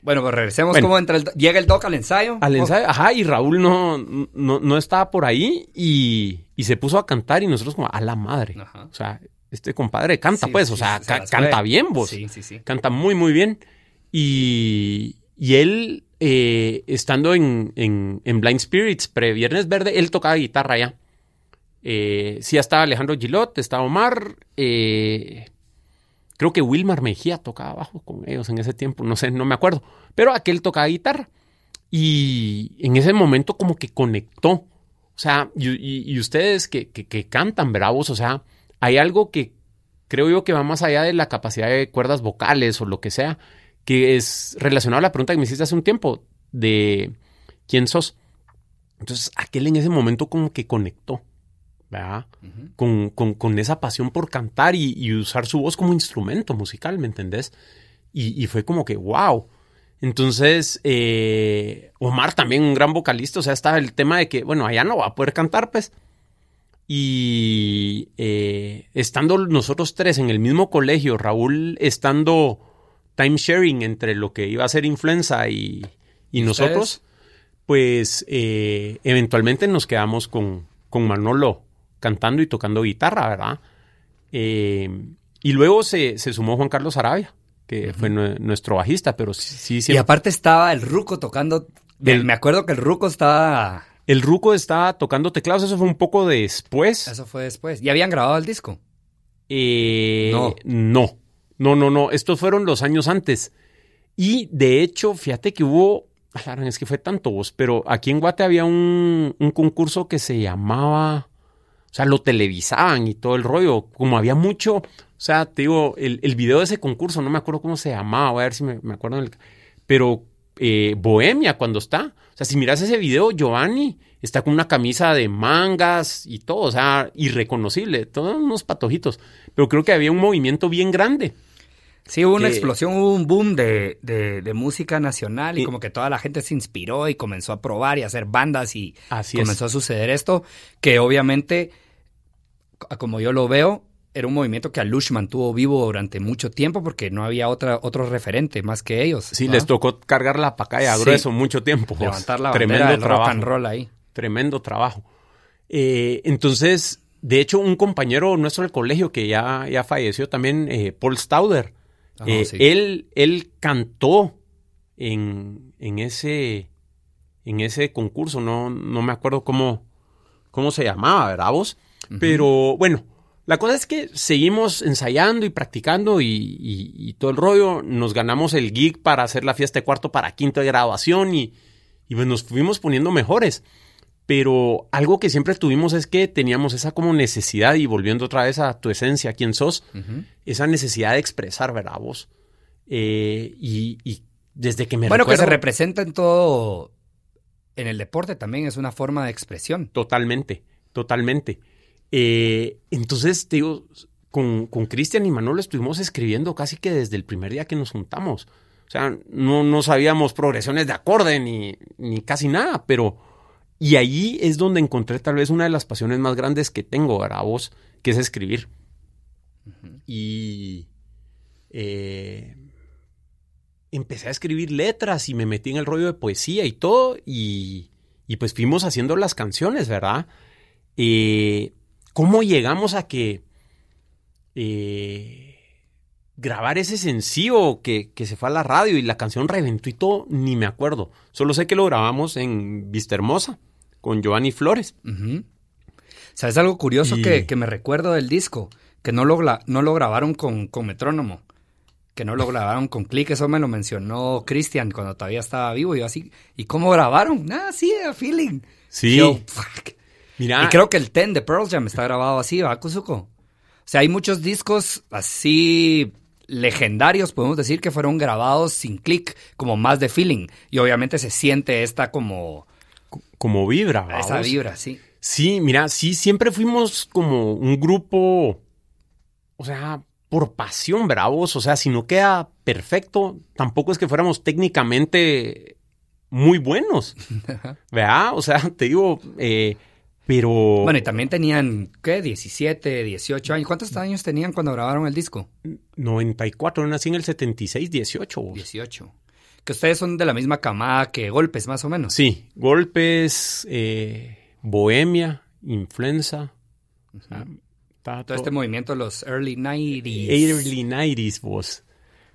Bueno, pues regresemos. Bueno. ¿Cómo entra el llega el doc al ensayo? Al Oh, ensayo, ajá, y Raúl no, no, no estaba por ahí y, y se puso a cantar y nosotros como, a la madre. Ajá. O sea, este compadre canta Sí, pues, sí, o sea, se ca- las canta bien vos. Sí, sí, sí. Canta muy, muy bien. Y, y él, eh, estando en, en, en Blind Spirits, pre-Viernes Verde, él tocaba guitarra ya. Eh, sí, estaba Alejandro Gilot, estaba Omar. eh, creo que Wilmar Mejía tocaba bajo con ellos en ese tiempo, no sé, no me acuerdo. Pero aquel tocaba guitarra. Y en ese momento como que conectó. O sea, y ustedes que, que- que cantan bravos, o sea, hay algo que creo yo que va más allá de la capacidad de cuerdas vocales o lo que sea, que es relacionado a la pregunta que me hiciste hace un tiempo de quién sos. Entonces, aquel en ese momento como que conectó, Con, con- con esa pasión por cantar y, y usar su voz como instrumento musical, ¿me entendés? Y, y fue como que, wow. Entonces, eh, Omar también un gran vocalista, o sea, estaba el tema de que, bueno, allá no va a poder cantar, pues. Y eh, estando nosotros tres en el mismo colegio, Raúl estando time sharing entre lo que iba a ser influenza y, y nosotros, pues eh, eventualmente nos quedamos con, con Manolo cantando y tocando guitarra, ¿verdad? Eh, y luego se, se sumó Juan Carlos Arabia, que fue nue- nuestro bajista, pero sí, sí Y aparte estaba el Ruco tocando. El- Me acuerdo que el Ruco estaba. El Ruco estaba tocando teclados, eso fue un poco después. Eso fue después. ¿Y habían grabado el disco? Eh, No. no. No, no, no. Estos fueron los años antes. Y de hecho, fíjate que hubo. Es que fue tanto vos, pero aquí en Guate había un, un concurso que se llamaba. O sea, lo televisaban y todo el rollo. Como había mucho. O sea, te digo, el, el video de ese concurso, no me acuerdo cómo se llamaba, voy a ver si me, me acuerdo. del- pero eh, Bohemia, cuando está. O sea, si miras ese video, Giovanni está con una camisa de mangas y todo, o sea, irreconocible, todos unos patojitos. Pero creo que había un movimiento bien grande. Sí, hubo una explosión, hubo un boom de, de- de música nacional y Y- como que toda la gente se inspiró y comenzó a probar y a hacer bandas y Así comenzó a suceder esto, que obviamente, como yo lo veo, era un movimiento que a Lush mantuvo vivo durante mucho tiempo porque no había otra, otro referente más que ellos. Sí, les tocó cargar la pacaya Sí. grueso mucho tiempo. levantar la Tremendo del trabajo. rock and roll ahí. Tremendo trabajo. Eh, entonces, de hecho, un compañero nuestro del colegio que ya, ya falleció también, eh, Paul Stauder, Ah, eh, sí. él, él cantó en, en, ese, en ese concurso, no, no me acuerdo cómo, cómo se llamaba, ¿verdad vos? Pero bueno, la cosa es que seguimos ensayando y practicando y, y- y todo el rollo. Nos ganamos el gig para hacer la fiesta de cuarto para quinto de graduación y, y pues nos fuimos poniendo mejores. Pero algo que siempre tuvimos es que teníamos esa como necesidad, y volviendo otra vez a tu esencia, quién sos, esa necesidad de expresar, ¿verdad vos? Eh, y, desde que me Bueno, que se representa en todo, en el deporte también es una forma de expresión. Totalmente, totalmente. Eh, entonces, te digo, con, con Cristian y Manolo estuvimos escribiendo casi que desde el primer día que nos juntamos. O sea, no, no sabíamos progresiones de acorde ni, ni casi nada, pero... Y ahí es donde encontré tal vez una de las pasiones más grandes que tengo, ¿verdad? Vos, que es escribir. Y... eh, empecé a escribir letras y me metí en el rollo de poesía y todo y, y pues fuimos haciendo las canciones, ¿verdad? Eh, ¿Cómo llegamos a que eh, grabar ese sencillo que, que se fue a la radio y la canción reventó y todo? Ni me acuerdo. Solo sé que lo grabamos en Vista Hermosa con Giovanni Flores. Ujú. ¿Sabes algo curioso Y- que, que me recuerdo del disco? Que no lo, no lo grabaron con, con metrónomo. Que no lo grabaron con clic. Eso me lo mencionó Cristian cuando todavía estaba vivo. Y yo así, ¿y cómo grabaron? Ah, sí, a feeling. Sí. Yo, fuck. Mira, Y creo que el Ten de Pearl Jam está grabado así, ¿va, Kuzuko? O sea, hay muchos discos así legendarios, podemos decir, que fueron grabados sin clic, como más de feeling. Y obviamente se siente esta como... como vibra. Esa ¿vamos? vibra, sí. Sí, mira, sí, siempre fuimos como un grupo, o sea, por pasión, bravos, o sea, si no queda perfecto, tampoco es que fuéramos técnicamente muy buenos, ¿verdad? O sea, te digo, eh, pero... Bueno, y también tenían, ¿qué? 17, 18 años. ¿Cuántos años tenían cuando grabaron el disco? 94, yo nací en el 76, 18. vos. 18. Que ustedes son de la misma camada que Golpes, más o menos. Sí, golpes, eh, bohemia, influenza. está Todo este movimiento de los early 90s. Early 90s, vos.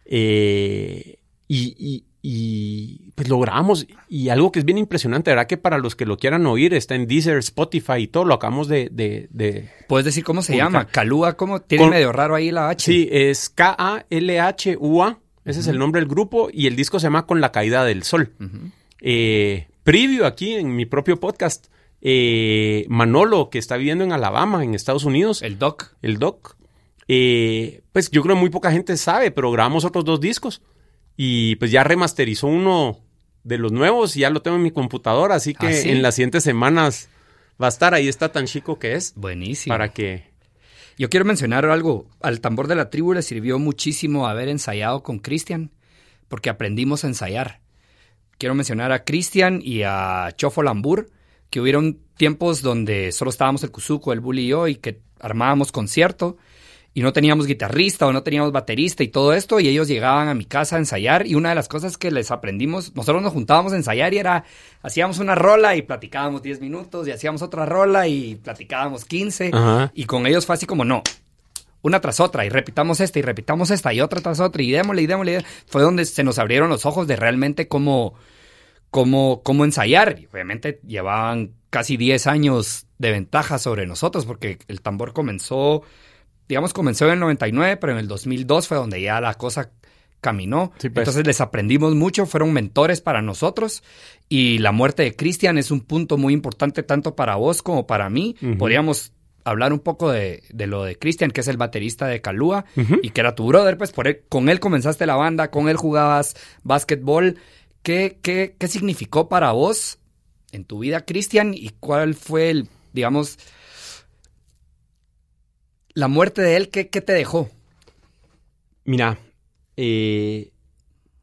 Eh, y, y- y, pues lo grabamos. Y algo que es bien impresionante, ¿verdad? Que para los que lo quieran oír, está en Deezer, Spotify y todo. Lo acabamos de. de- de- ¿Puedes decir cómo se Publicar. llama? Calúa, ¿cómo? Tiene Con- medio raro ahí la H. Sí, es K-A-L-H-U-A. Ese es el nombre del grupo. Y el disco se llama Con la caída del sol. Ujú. Eh, preview aquí en mi propio podcast. eh, Manolo, que está viviendo en Alabama, en Estados Unidos. El Doc. el doc. eh, pues yo creo que muy poca gente sabe, pero grabamos otros dos discos. Y pues ya remasterizó uno de los nuevos y ya lo tengo en mi computadora. Así que ¿Ah, sí? en las siguientes semanas va a estar ahí, está tan chico que es. Buenísimo. Para que. Yo quiero mencionar algo. Al tambor de la tribu le sirvió muchísimo haber ensayado con Cristian, porque aprendimos a ensayar. Quiero mencionar a Cristian y a Chofo Lambur, que hubieron tiempos donde solo estábamos el Kuzuko, el Bully y yo, y que armábamos concierto, y no teníamos guitarrista o no teníamos baterista y todo esto, y ellos llegaban a mi casa a ensayar, y una de las cosas que les aprendimos, nosotros nos juntábamos a ensayar y era, hacíamos una rola y platicábamos 10 minutos, y hacíamos otra rola y platicábamos 15, Ajá. y con ellos fue así como, no, una tras otra, y repitamos esta, y repitamos esta, y otra tras otra, y démosle, y démosle. y démosle. Fue donde se nos abrieron los ojos de realmente cómo, cómo, cómo ensayar. Y obviamente llevaban casi 10 años de ventaja sobre nosotros, porque el tambor comenzó digamos, comenzó en el 99, pero en el 2002 fue donde ya la cosa caminó. Sí, pues. Entonces les aprendimos mucho, fueron mentores para nosotros y la muerte de Cristian es un punto muy importante tanto para vos como para mí. Podríamos hablar un poco de, de lo de Cristian, que es el baterista de Calúa y que era tu brother, pues por él, con él comenzaste la banda, con él jugabas básquetbol. ¿Qué, qué, qué significó para vos en tu vida, Cristian? ¿Y cuál fue el, digamos, la muerte de él? ¿Qué, te dejó? Mira, eh,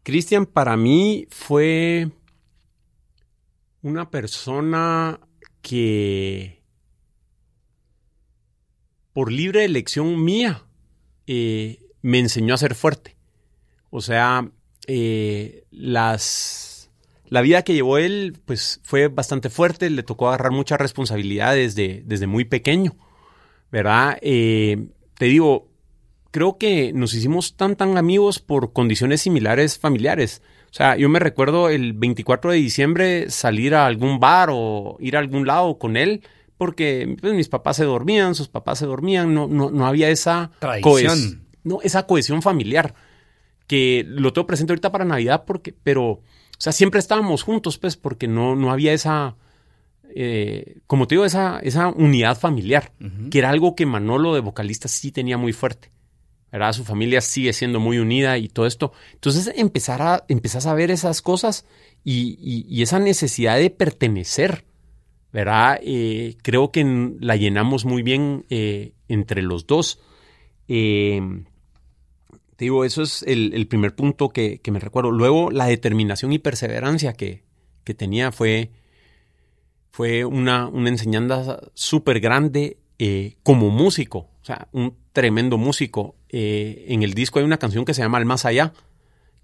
Cristian para mí fue una persona que por libre elección mía eh, me enseñó a ser fuerte. O sea, eh, las la vida que llevó él pues fue bastante fuerte, le tocó agarrar muchas responsabilidades de- desde muy pequeño, ¿verdad? Eh, te digo, creo que nos hicimos tan tan amigos por condiciones similares familiares. O sea, yo me recuerdo el 24 de diciembre salir a algún bar o ir a algún lado con él porque pues, mis papás se dormían, sus papás se dormían, no, no, no había esa Tradición. cohes- no, esa cohesión familiar que lo tengo presente ahorita para Navidad porque, pero, o sea, siempre estábamos juntos, pues, porque no, no había esa, eh, como te digo, esa, esa unidad familiar, que era algo que Manolo de vocalista sí tenía muy fuerte. ¿verdad? Su familia sigue siendo muy unida y todo esto. Entonces empezar a, empezás a ver esas cosas y, y- y esa necesidad de pertenecer, ¿verdad? Eh, creo que la llenamos muy bien eh, entre los dos. Eh, te digo, eso es el, el primer punto que, que me recuerdo. Luego, la determinación y perseverancia que, que tenía fue, fue una, una enseñanza súper grande eh, como músico. O sea, un tremendo músico. Eh, en el disco hay una canción que se llama El Más Allá,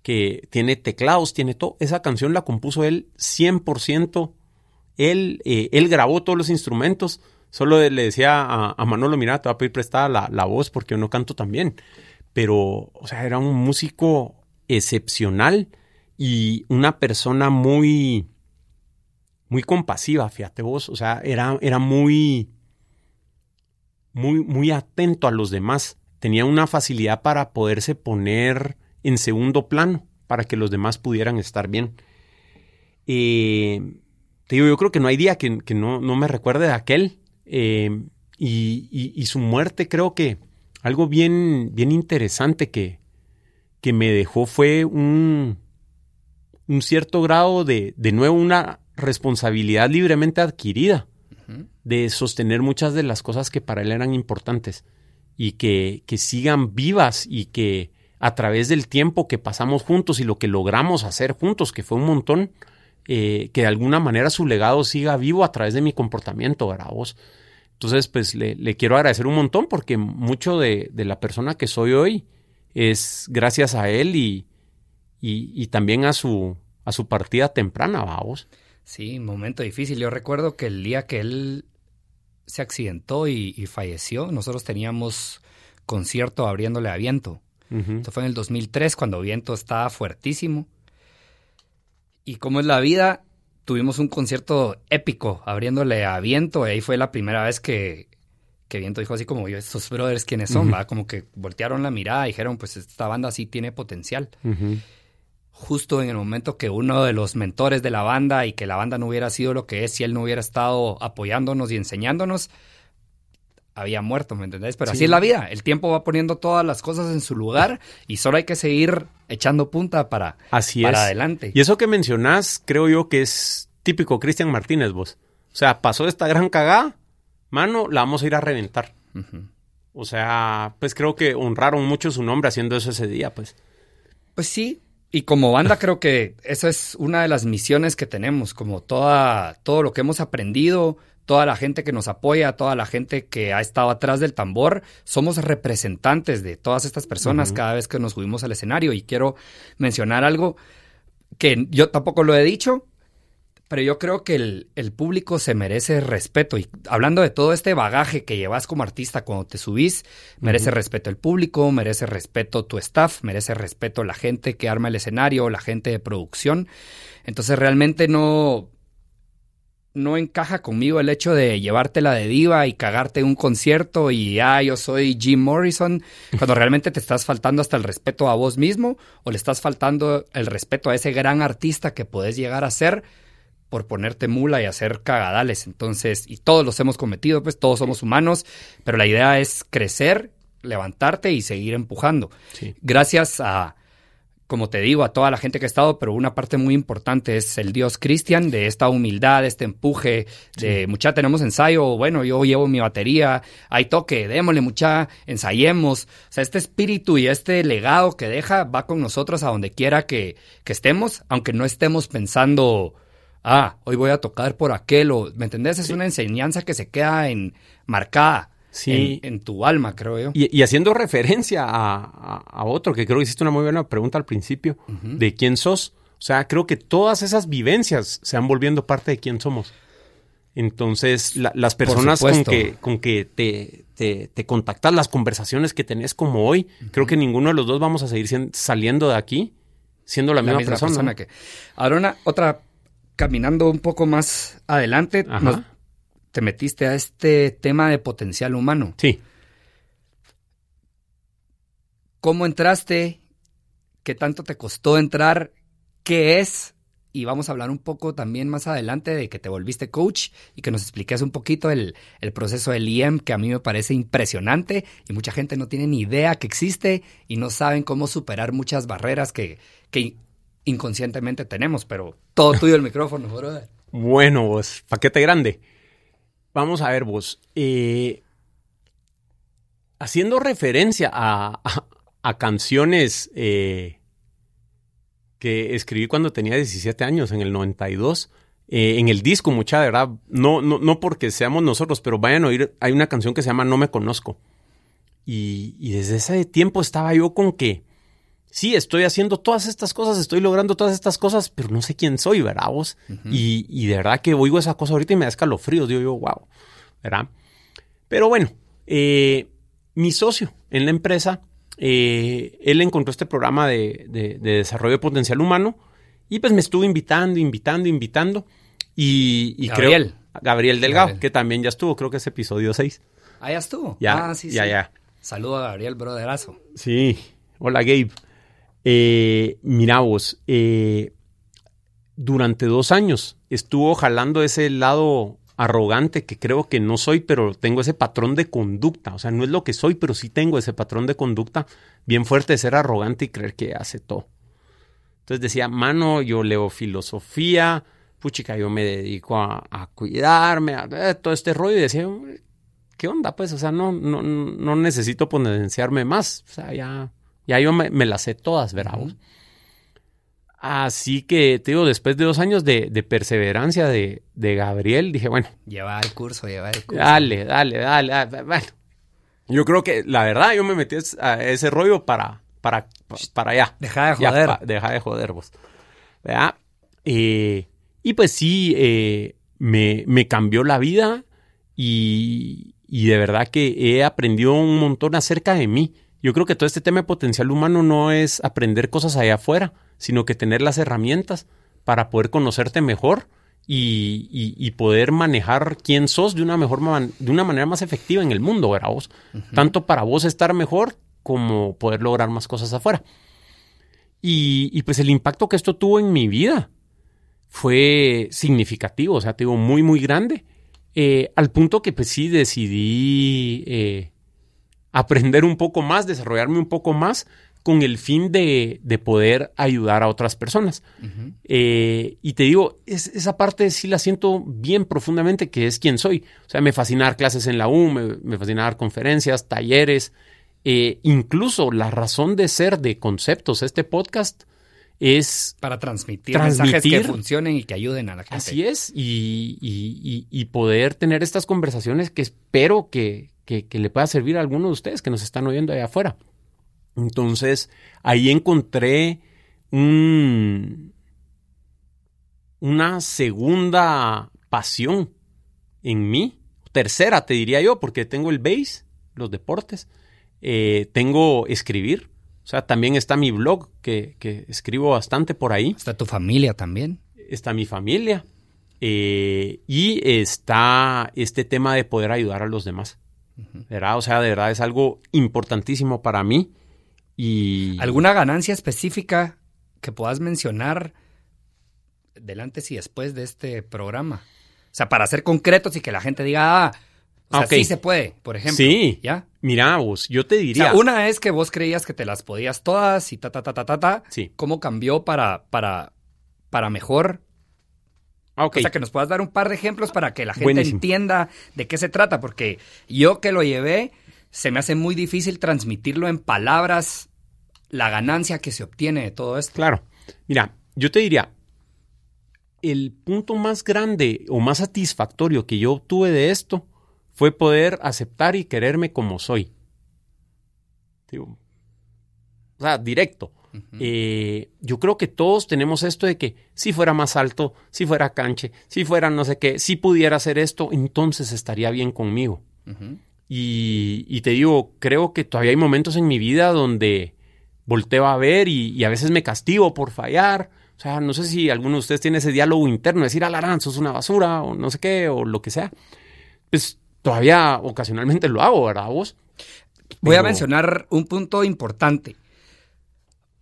que tiene teclados, tiene todo. Esa canción la compuso él 100%. Él, eh, él grabó todos los instrumentos. Solo le decía a, a Manolo, mira, te voy a pedir prestada la, la voz porque yo no canto tan bien. Pero, o sea, era un músico excepcional y una persona muy, muy compasiva, fíjate vos. O sea, era, era muy, muy, muy atento a los demás. Tenía una facilidad para poderse poner en segundo plano para que los demás pudieran estar bien. Eh, te digo, yo creo que no hay día que, no, no me recuerde de aquel. Eh, y, y- y su muerte, creo que algo bien, bien interesante que, que me dejó fue un, un cierto grado de, de nuevo, una responsabilidad libremente adquirida de sostener muchas de las cosas que para él eran importantes y que, que sigan vivas y que a través del tiempo que pasamos juntos y lo que logramos hacer juntos, que fue un montón, eh, que de alguna manera su legado siga vivo a través de mi comportamiento, ¿verdad vos? Entonces, pues le, le quiero agradecer un montón porque mucho de, de la persona que soy hoy es gracias a él y, y, y también a su, a su partida temprana, vamos. Sí, momento difícil. Yo recuerdo que el día que él se accidentó y, y falleció, nosotros teníamos concierto abriéndole a Viento. Esto fue en el 2003, cuando Viento estaba fuertísimo. Y como es la vida, tuvimos un concierto épico abriéndole a Viento. Y ahí fue la primera vez que, que Viento dijo así como, yo, estos brothers, ¿quiénes son? Va? Como que voltearon la mirada y dijeron, pues esta banda sí tiene potencial. Justo en el momento que uno de los mentores de la banda y que la banda no hubiera sido lo que es si él no hubiera estado apoyándonos y enseñándonos, había muerto, ¿me entendés? Pero Sí. así es la vida. El tiempo va poniendo todas las cosas en su lugar y solo hay que seguir echando punta para, Así para es. adelante. Y eso que mencionás, creo yo que es típico Cristian Martínez, vos. O sea, pasó esta gran cagada, mano, la vamos a ir a reventar. O sea, pues creo que honraron mucho su nombre haciendo eso ese día, pues. Pues sí. Y como banda creo que esa es una de las misiones que tenemos, como toda, todo lo que hemos aprendido, toda la gente que nos apoya, toda la gente que ha estado atrás del tambor, somos representantes de todas estas personas cada vez que nos subimos al escenario. Y quiero mencionar algo que yo tampoco lo he dicho, pero yo creo que el, el público se merece respeto. Y hablando de todo este bagaje que llevas como artista cuando te subís, merece respeto el público, merece respeto tu staff, merece respeto la gente que arma el escenario, la gente de producción. Entonces realmente no... no encaja conmigo el hecho de llevártela de diva y cagarte un concierto y ah, yo soy Jim Morrison, cuando realmente te estás faltando hasta el respeto a vos mismo o le estás faltando el respeto a ese gran artista que podés llegar a ser por ponerte mula y hacer cagadales. Entonces, y todos los hemos cometido, pues todos somos humanos, pero la idea es crecer, levantarte y seguir empujando. Gracias a como te digo, a toda la gente que ha estado, pero una parte muy importante es el Dios Cristian, de esta humildad, de este empuje, de mucha tenemos ensayo, bueno, yo llevo mi batería, hay toque, démosle mucha, ensayemos. O sea, este espíritu y este legado que deja va con nosotros a donde quiera que, que estemos, aunque no estemos pensando, ah, hoy voy a tocar por aquel, o, ¿me entendés? Es una enseñanza que se queda en marcada sí. en, tu alma, creo yo. Y, haciendo referencia a, otro, que creo que hiciste una muy buena pregunta al principio, de quién sos. O sea, creo que todas esas vivencias se han volviendo parte de quién somos. Entonces, las personas con que, con que te, te, te, contactas, las conversaciones que tenés como hoy, creo que ninguno de los dos vamos a seguir saliendo de aquí siendo la, misma, persona. que... Ahora, otra, caminando un poco más adelante, te metiste a este tema de potencial humano. Sí. ¿Cómo entraste? ¿Qué tanto te costó entrar? ¿Qué es? Y vamos a hablar un poco también más adelante de que te volviste coach y que nos expliques un poquito el, proceso del IEM, que a mí me parece impresionante y mucha gente no tiene ni idea que existe y no saben cómo superar muchas barreras que, que inconscientemente tenemos, pero todo tuyo el micrófono, brother. Bueno, pues, paquete grande. Vamos a ver vos. Eh, haciendo referencia a, canciones eh, que escribí cuando tenía 17 años, en el 92. Eh, en el disco, mucha de verdad, no, no, no porque seamos nosotros, pero vayan a oír, hay una canción que se llama No me conozco. Y desde ese tiempo estaba yo con que, sí, estoy haciendo todas estas cosas, estoy logrando todas estas cosas, pero no sé quién soy, ¿verdad vos? y, de verdad que oigo esa cosa ahorita y me da escalofríos, digo yo, wow, ¿verdad? Pero bueno, eh, mi socio en la empresa, eh, él encontró este programa de, desarrollo de potencial humano y pues me estuvo invitando, invitando, invitando. Y, Gabriel. Gabriel Delgado, que también ya estuvo, creo que es episodio 6. Ah, ya estuvo. Ya, ah, sí, ya, ya. Saludo a Gabriel, broderazo. Sí. Hola, Gabe. Eh, mira vos, eh, durante dos años estuvo jalando ese lado arrogante que creo que no soy, pero tengo ese patrón de conducta. O sea, no es lo que soy, pero sí tengo ese patrón de conducta bien fuerte de ser arrogante y creer que hace todo. Entonces decía, mano, yo leo filosofía, puchica, yo me dedico a, cuidarme, a, eh, todo este rollo. Y decía, ¿qué onda? Pues, o sea, no, no, no necesito potenciarme más. O sea, ya ya yo me, las sé todas, ¿verdad? Así que, te digo, después de dos años de, perseverancia de, Gabriel, dije, bueno. Lleva el curso, lleva el curso. Dale, dale, dale, Bueno, yo creo que, la verdad, yo me metí a ese rollo para, para, para allá. Deja de joder. deja de joder vos. ¿Verdad? Eh, y pues sí, eh, me, me, cambió la vida y, y de verdad que he aprendido un montón acerca de mí. Yo creo que todo este tema de potencial humano no es aprender cosas allá afuera, sino que tener las herramientas para poder conocerte mejor y, poder manejar quién sos de una, mejor de una manera más efectiva en el mundo, ¿verdad vos? Tanto para vos estar mejor como poder lograr más cosas afuera. Y, pues el impacto que esto tuvo en mi vida fue significativo, o sea, te digo, muy, muy grande. Eh, al punto que pues sí decidí eh, aprender un poco más, desarrollarme un poco más con el fin de, poder ayudar a otras personas. Eh, y te digo, esa parte sí la siento bien profundamente, que es quien soy. O sea, me fascina dar clases en la U, me, fascina dar conferencias, talleres, eh, incluso la razón de ser de conceptos, este podcast es... Para transmitir, mensajes que funcionen y que ayuden a la gente. Así es, y poder tener estas conversaciones que espero que, que, le pueda servir a alguno de ustedes que nos están oyendo allá afuera. Entonces, ahí encontré un, una segunda pasión en mí, tercera te diría yo, porque tengo el base, los deportes, eh, tengo escribir, o sea, también está mi blog, que, escribo bastante por ahí. Está tu familia también. Está mi familia. Eh, y está este tema de poder ayudar a los demás. ¿Verdad? O sea, de verdad es algo importantísimo para mí. Y... ¿Alguna ganancia específica que puedas mencionar delante y después de este programa? O sea, para ser concretos y que la gente diga, ah, o sea, sí se puede, por ejemplo. Sí. ¿Ya? Mira, vos, yo te diría. O sea, una es que vos creías que te las podías todas y ta, ta, ta, ta, ta, ta. Sí. ¿Cómo cambió para, para, para mejor? Ah, ok. O sea, que nos puedas dar un par de ejemplos para que la gente Buenísimo. entienda de qué se trata, porque yo que lo llevé, se me hace muy difícil transmitirlo en palabras, la ganancia que se obtiene de todo esto. Claro. Mira, yo te diría, el punto más grande o más satisfactorio que yo obtuve de esto fue poder aceptar y quererme como soy. Digo, o sea, directo. Eh, yo creo que todos tenemos esto de que si fuera más alto, si fuera canche, si fuera no sé qué, si pudiera hacer esto, entonces estaría bien conmigo. Y, y te digo, creo que todavía hay momentos en mi vida donde volteo a ver y, y a veces me castigo por fallar. O sea, no sé si alguno de ustedes tiene ese diálogo interno, de decir, alarán, sos una basura o no sé qué, o lo que sea. Pues todavía ocasionalmente lo hago, ¿verdad vos? Voy a mencionar un punto importante.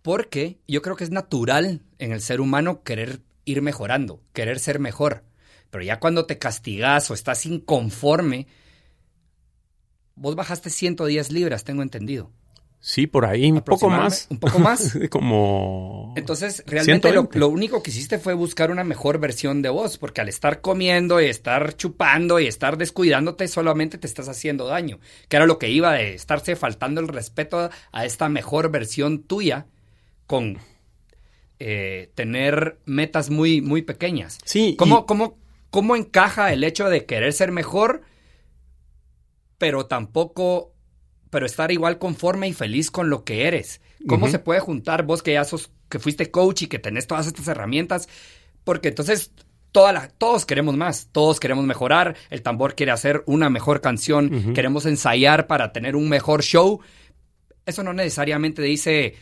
Porque yo creo que es natural en el ser humano querer ir mejorando, querer ser mejor. Pero ya cuando te castigas o estás inconforme, vos bajaste 110 libras, tengo entendido. Sí, por ahí, un poco más. un poco más. Como... Entonces, realmente lo, 120. lo único que hiciste fue buscar una mejor versión de vos, porque al estar comiendo y estar chupando y estar descuidándote, solamente te estás haciendo daño, que era lo que iba de estarse faltando el respeto a esta mejor versión tuya con eh, tener metas muy, muy pequeñas. Sí, ¿Cómo, y- cómo, ¿Cómo encaja el hecho de querer ser mejor, pero tampoco, pero estar igual conforme y feliz con lo que eres? ¿Cómo se puede juntar vos que ya sos, que fuiste coach y que tenés todas estas herramientas? Porque entonces toda la, todos queremos más, todos queremos mejorar, el tambor quiere hacer una mejor canción, queremos ensayar para tener un mejor show. Eso no necesariamente dice,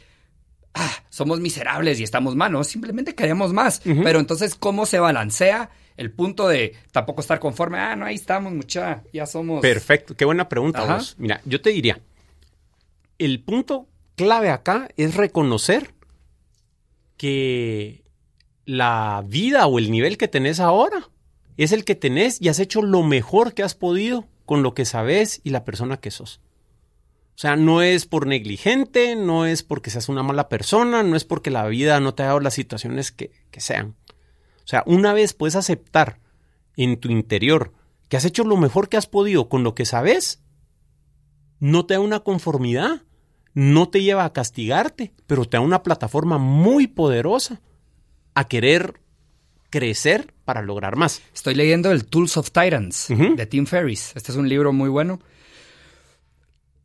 ah, somos miserables y estamos malos, simplemente queremos más. Pero entonces, ¿cómo se balancea el punto de tampoco estar conforme? Ah, no, ahí estamos, mucha, ya somos. Perfecto, qué buena pregunta vos. Mira, yo te diría, el punto clave acá es reconocer que la vida o el nivel que tenés ahora es el que tenés y has hecho lo mejor que has podido con lo que sabes y la persona que sos. O sea, no es por negligente, no es porque seas una mala persona, no es porque la vida no te ha dado las situaciones que, que sean. O sea, una vez puedes aceptar en tu interior que has hecho lo mejor que has podido con lo que sabes, no te da una conformidad, no te lleva a castigarte, pero te da una plataforma muy poderosa a querer crecer para lograr más. Estoy leyendo el Tools of Titans Ujú. de Tim Ferriss. Este es un libro muy bueno.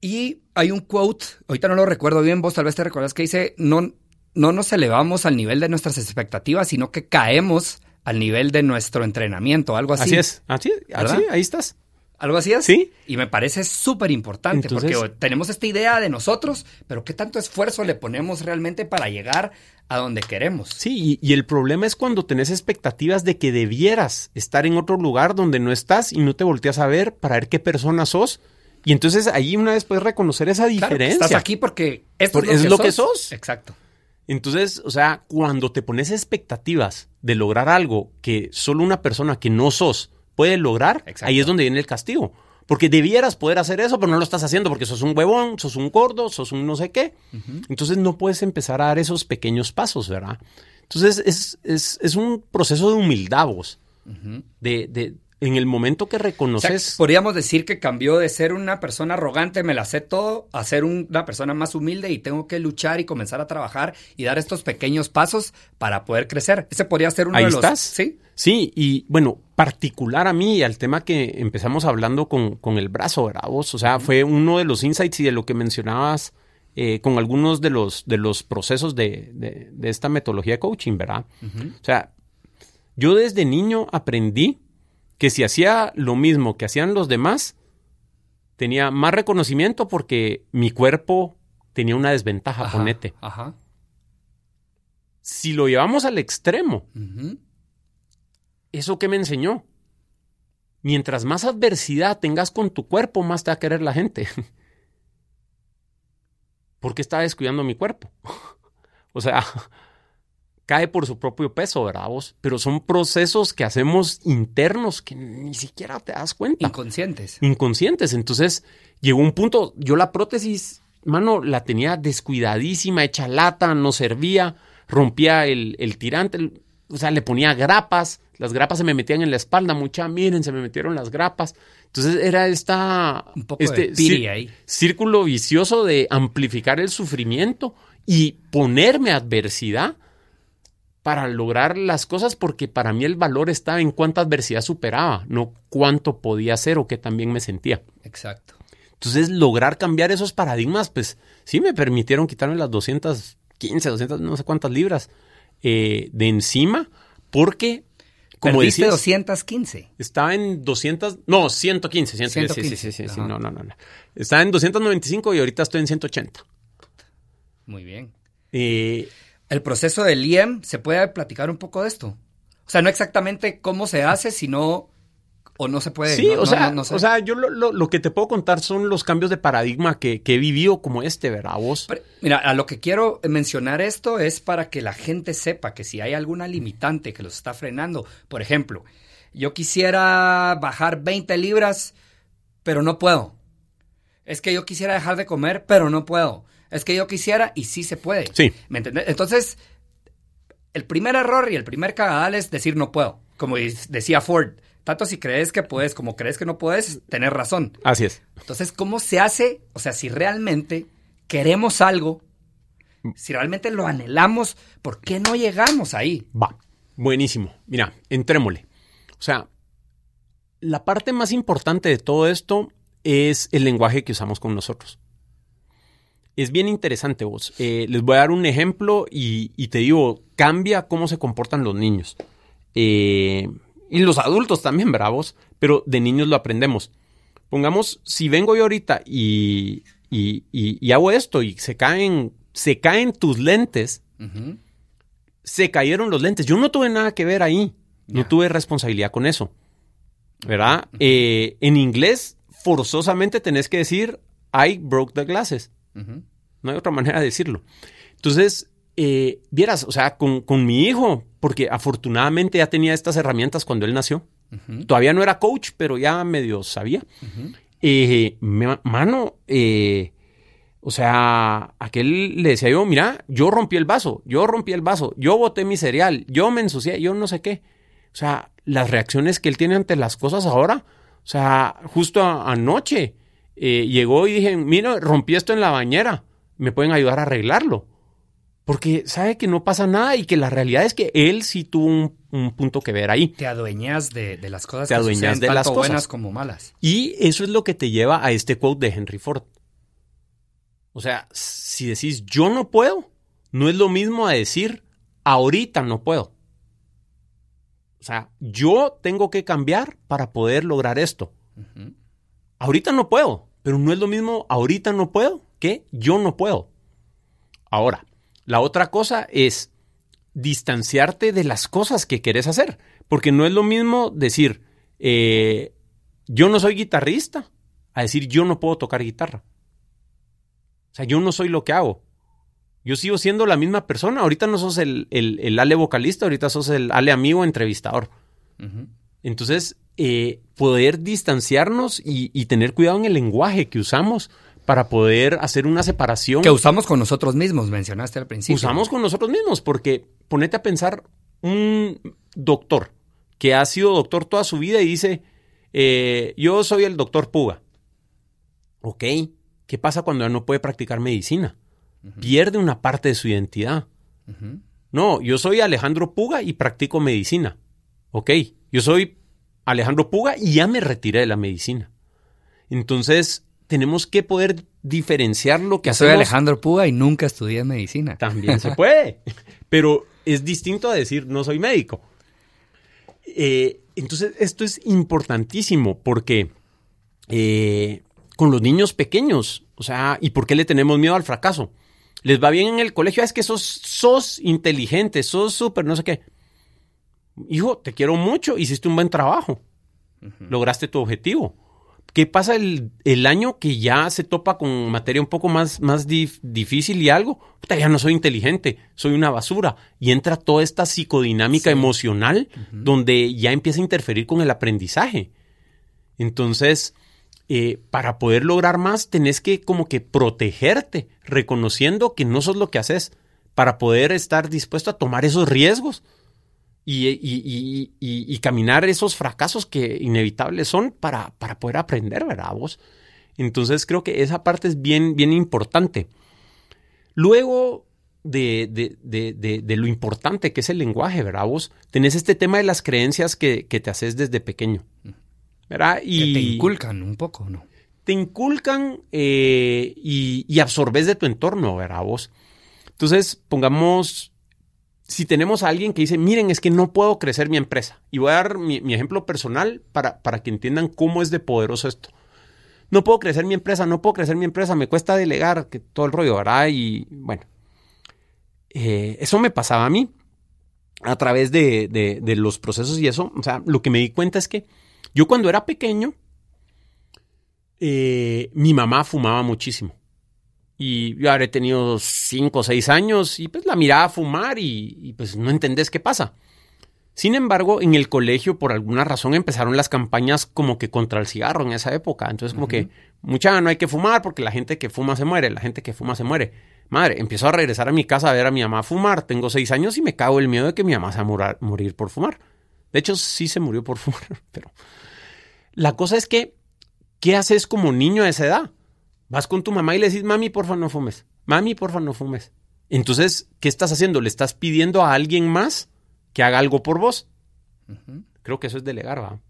Y hay un quote, ahorita no lo recuerdo bien, vos tal vez te recordás que dice, no, no nos elevamos al nivel de nuestras expectativas, sino que caemos al nivel de nuestro entrenamiento, algo así. Así, es, así, ¿Verdad? así, ahí estás. ¿Algo así es? Sí. Y me parece súper importante Entonces- porque tenemos esta idea de nosotros, pero ¿qué tanto esfuerzo le ponemos realmente para llegar a donde queremos? Sí, y, y el problema es cuando tenés expectativas de que debieras estar en otro lugar donde no estás y no te volteas a ver para ver qué persona sos. Y entonces ahí una vez puedes reconocer esa Claro, diferencia. estás aquí porque esto Por- es, es lo, lo que, sos. Exacto. Entonces, o sea, cuando te pones expectativas de lograr algo que solo una persona que no sos puede lograr, Exacto. ahí es donde viene el castigo. Porque debieras poder hacer eso, pero no lo estás haciendo porque sos un huevón, sos un gordo, sos un no sé qué. Entonces no puedes empezar a dar esos pequeños pasos, ¿verdad? Entonces es, es, es un proceso de humildad, vos. de, de- en el momento que O sea, reconoces... podríamos decir que cambió de ser una persona arrogante, me la sé todo, a ser un- una persona más humilde y tengo que luchar y comenzar a trabajar y dar estos pequeños pasos para poder crecer. Ese podría ser uno Ahí de los... estás. Sí. Sí, y bueno, particular a mí y al tema que empezamos hablando con, con el brazo, ¿verdad? Vos? O sea, fue uno de los insights y de lo que mencionabas eh, con algunos de los, de los procesos de, de- de esta metodología de coaching, ¿verdad? O sea, yo desde niño aprendí que si hacía lo mismo que hacían los demás, tenía más reconocimiento porque mi cuerpo tenía una desventaja, Ajá, ponete. Ajá. Si lo llevamos al extremo. ¿eso qué me enseñó? Mientras más adversidad tengas con tu cuerpo, más te va a querer la gente. ¿Por qué estaba descuidando mi cuerpo? o sea, cae por su propio peso, ¿verdad vos? Pero son procesos que hacemos internos que ni siquiera te das cuenta. Inconscientes. Inconscientes. Entonces, llegó un punto, yo la prótesis, mano, la tenía descuidadísima, hecha lata, no servía, rompía el, el tirante, o sea, le ponía grapas, las grapas se me metían en la espalda, mucha, miren, se me metieron las grapas. Entonces era esta, Un poco este de piri cir- ahí. círculo vicioso de amplificar el sufrimiento y ponerme adversidad para lograr las cosas, porque para mí el valor estaba en cuánta adversidad superaba, no cuánto podía hacer o qué también me sentía. Exacto. Entonces, lograr cambiar esos paradigmas, pues sí me permitieron quitarme las 215, 200, no sé cuántas libras eh, de encima, porque, como Perdiste decías, 215. estaba en 200, no, 115, 115, sí, sí, 115, sí, sí, sí, no, no, no. Estaba en 295 y ahorita estoy en 180. Muy bien. Eh, El proceso del IEM, ¿se puede platicar un poco de esto? O sea, no exactamente cómo se hace, sino... O no se puede. sí, no- o, no- sea, no- no sé. o sea, yo lo, lo- lo que te puedo contar son los cambios de paradigma que, que he vivido como este, ¿verdad? Vos. Pero, Mira, a lo que quiero mencionar esto es para que la gente sepa que si hay alguna limitante que los está frenando, por ejemplo, yo quisiera bajar 20 libras, pero no puedo. Es que yo quisiera dejar de comer, pero no puedo. Es que yo quisiera y sí se puede. Sí. ¿Me entendés? Entonces, el primer error y el primer cagadal es decir no puedo. Como decía Ford, tanto si crees que puedes como crees que no puedes, tener razón. Así es. Entonces, ¿cómo se hace? O sea, si realmente queremos algo, si realmente lo anhelamos, ¿por qué no llegamos ahí? Va, buenísimo. Mira, entrémosle. O sea, la parte más importante de todo esto es el lenguaje que usamos con nosotros. Es bien interesante vos. Eh, les voy a dar un ejemplo y, y te digo, cambia cómo se comportan los niños. Eh, y los adultos también, ¿verdad vos? Pero de niños lo aprendemos. Pongamos, si vengo yo ahorita y, y- y- hago esto y se caen, se caen tus lentes, se cayeron los lentes. Yo no tuve nada que ver ahí. No tuve responsabilidad con eso. ¿Verdad? Eh, en inglés, forzosamente tenés que decir, I broke the glasses. No hay otra manera de decirlo. Entonces, eh, vieras, o sea, con, con mi hijo, porque afortunadamente ya tenía estas herramientas cuando él nació. Todavía no era coach, pero ya medio sabía. Eh, me- mano, eh, o sea, aquel le decía yo, mira, yo rompí el vaso, yo rompí el vaso, yo boté mi cereal, yo me ensucié, yo no sé qué. O sea, las reacciones que él tiene ante las cosas ahora, o sea, justo a- anoche eh, llegó y dije, mira, rompí esto en la bañera, me pueden ayudar a arreglarlo. Porque sabe que no pasa nada y que la realidad es que él sí tuvo un, un punto que ver ahí. Te adueñas de, de las cosas Te que adueñas suceden, de tanto las cosas. buenas como malas. Y eso es lo que te lleva a este quote de Henry Ford. O sea, si decís yo no puedo, no es lo mismo a decir ahorita no puedo. O sea, yo tengo que cambiar para poder lograr esto. Ahorita no puedo, pero no es lo mismo ahorita no puedo que yo no puedo. Ahora, la otra cosa es distanciarte de las cosas que querés hacer, porque no es lo mismo decir eh, yo no soy guitarrista a decir yo no puedo tocar guitarra. O sea, yo no soy lo que hago. Yo sigo siendo la misma persona. Ahorita no sos el, el, el Ale vocalista, ahorita sos el Ale amigo entrevistador. Entonces, eh, poder distanciarnos y, y tener cuidado en el lenguaje que usamos para poder hacer una separación. Que usamos con nosotros mismos, mencionaste al principio. usamos con nosotros mismos, porque ponete a pensar un doctor que ha sido doctor toda su vida y dice, eh, yo soy el doctor Puga. Ok, ¿qué pasa cuando no puede practicar medicina? Pierde una parte de su identidad. No, yo soy Alejandro Puga y practico medicina. Ok, yo soy Alejandro Puga y ya me retiré de la medicina. Entonces, tenemos que poder diferenciar lo que Yo soy. Alejandro Puga y nunca estudié medicina. También se puede, pero es distinto a decir no soy médico. Eh, entonces, esto es importantísimo porque eh, con los niños pequeños, o sea, ¿y por qué le tenemos miedo al fracaso? Les va bien en el colegio, "Ah, es que sos, sos inteligente, sos súper, no sé qué. Hijo, te quiero mucho, hiciste un buen trabajo, lograste tu objetivo. ¿Qué pasa el, año que ya se topa con materia un poco más, más difícil y algo? ya no soy inteligente, soy una basura. Y entra toda esta psicodinámica emocional donde ya empieza a interferir con el aprendizaje. Entonces, eh, para poder lograr más, tenés que como que protegerte, reconociendo que no sos lo que haces, para poder estar dispuesto a tomar esos riesgos y, caminar esos fracasos que inevitables son para, para, poder aprender, ¿verdad? Vos. Entonces creo que esa parte es bien, bien importante. Luego de, de, lo importante que es el lenguaje, ¿verdad? Vos tenés este tema de las creencias que, te haces desde pequeño, ¿verdad? Y te inculcan un poco, ¿no? Te inculcan eh, y, absorbes de tu entorno, ¿verdad? Vos. Entonces, pongamos si tenemos a alguien que dice, miren, es que no puedo crecer mi empresa, y voy a dar mi, ejemplo personal para, para, que entiendan cómo es de poderoso esto. No puedo crecer mi empresa, no puedo crecer mi empresa, me cuesta delegar, que todo el rollo, ¿verdad? Y bueno, eh, eso me pasaba a mí a través de, de, los procesos y eso. O sea, lo que me di cuenta es que yo cuando era pequeño, eh, mi mamá fumaba muchísimo. Y yo habré tenido cinco o seis años y pues la miraba a fumar y, pues no entendés qué pasa. Sin embargo, en el colegio, por alguna razón, empezaron las campañas como que contra el cigarro en esa época. Entonces, como que, mucha no hay que fumar porque la gente que fuma se muere, la gente que fuma se muere. Madre, empiezo a regresar a mi casa a ver a mi mamá fumar. Tengo seis años y me cago el miedo de que mi mamá se va a morir por fumar. De hecho, sí se murió por fumar, pero la cosa es que, ¿qué haces como niño a esa edad? Vas con tu mamá y le decís, mami, porfa, no fumes. Mami, porfa, no fumes. Entonces, ¿qué estás haciendo? ¿Le estás pidiendo a alguien más que haga algo por vos? Creo que eso es delegar, ¿va?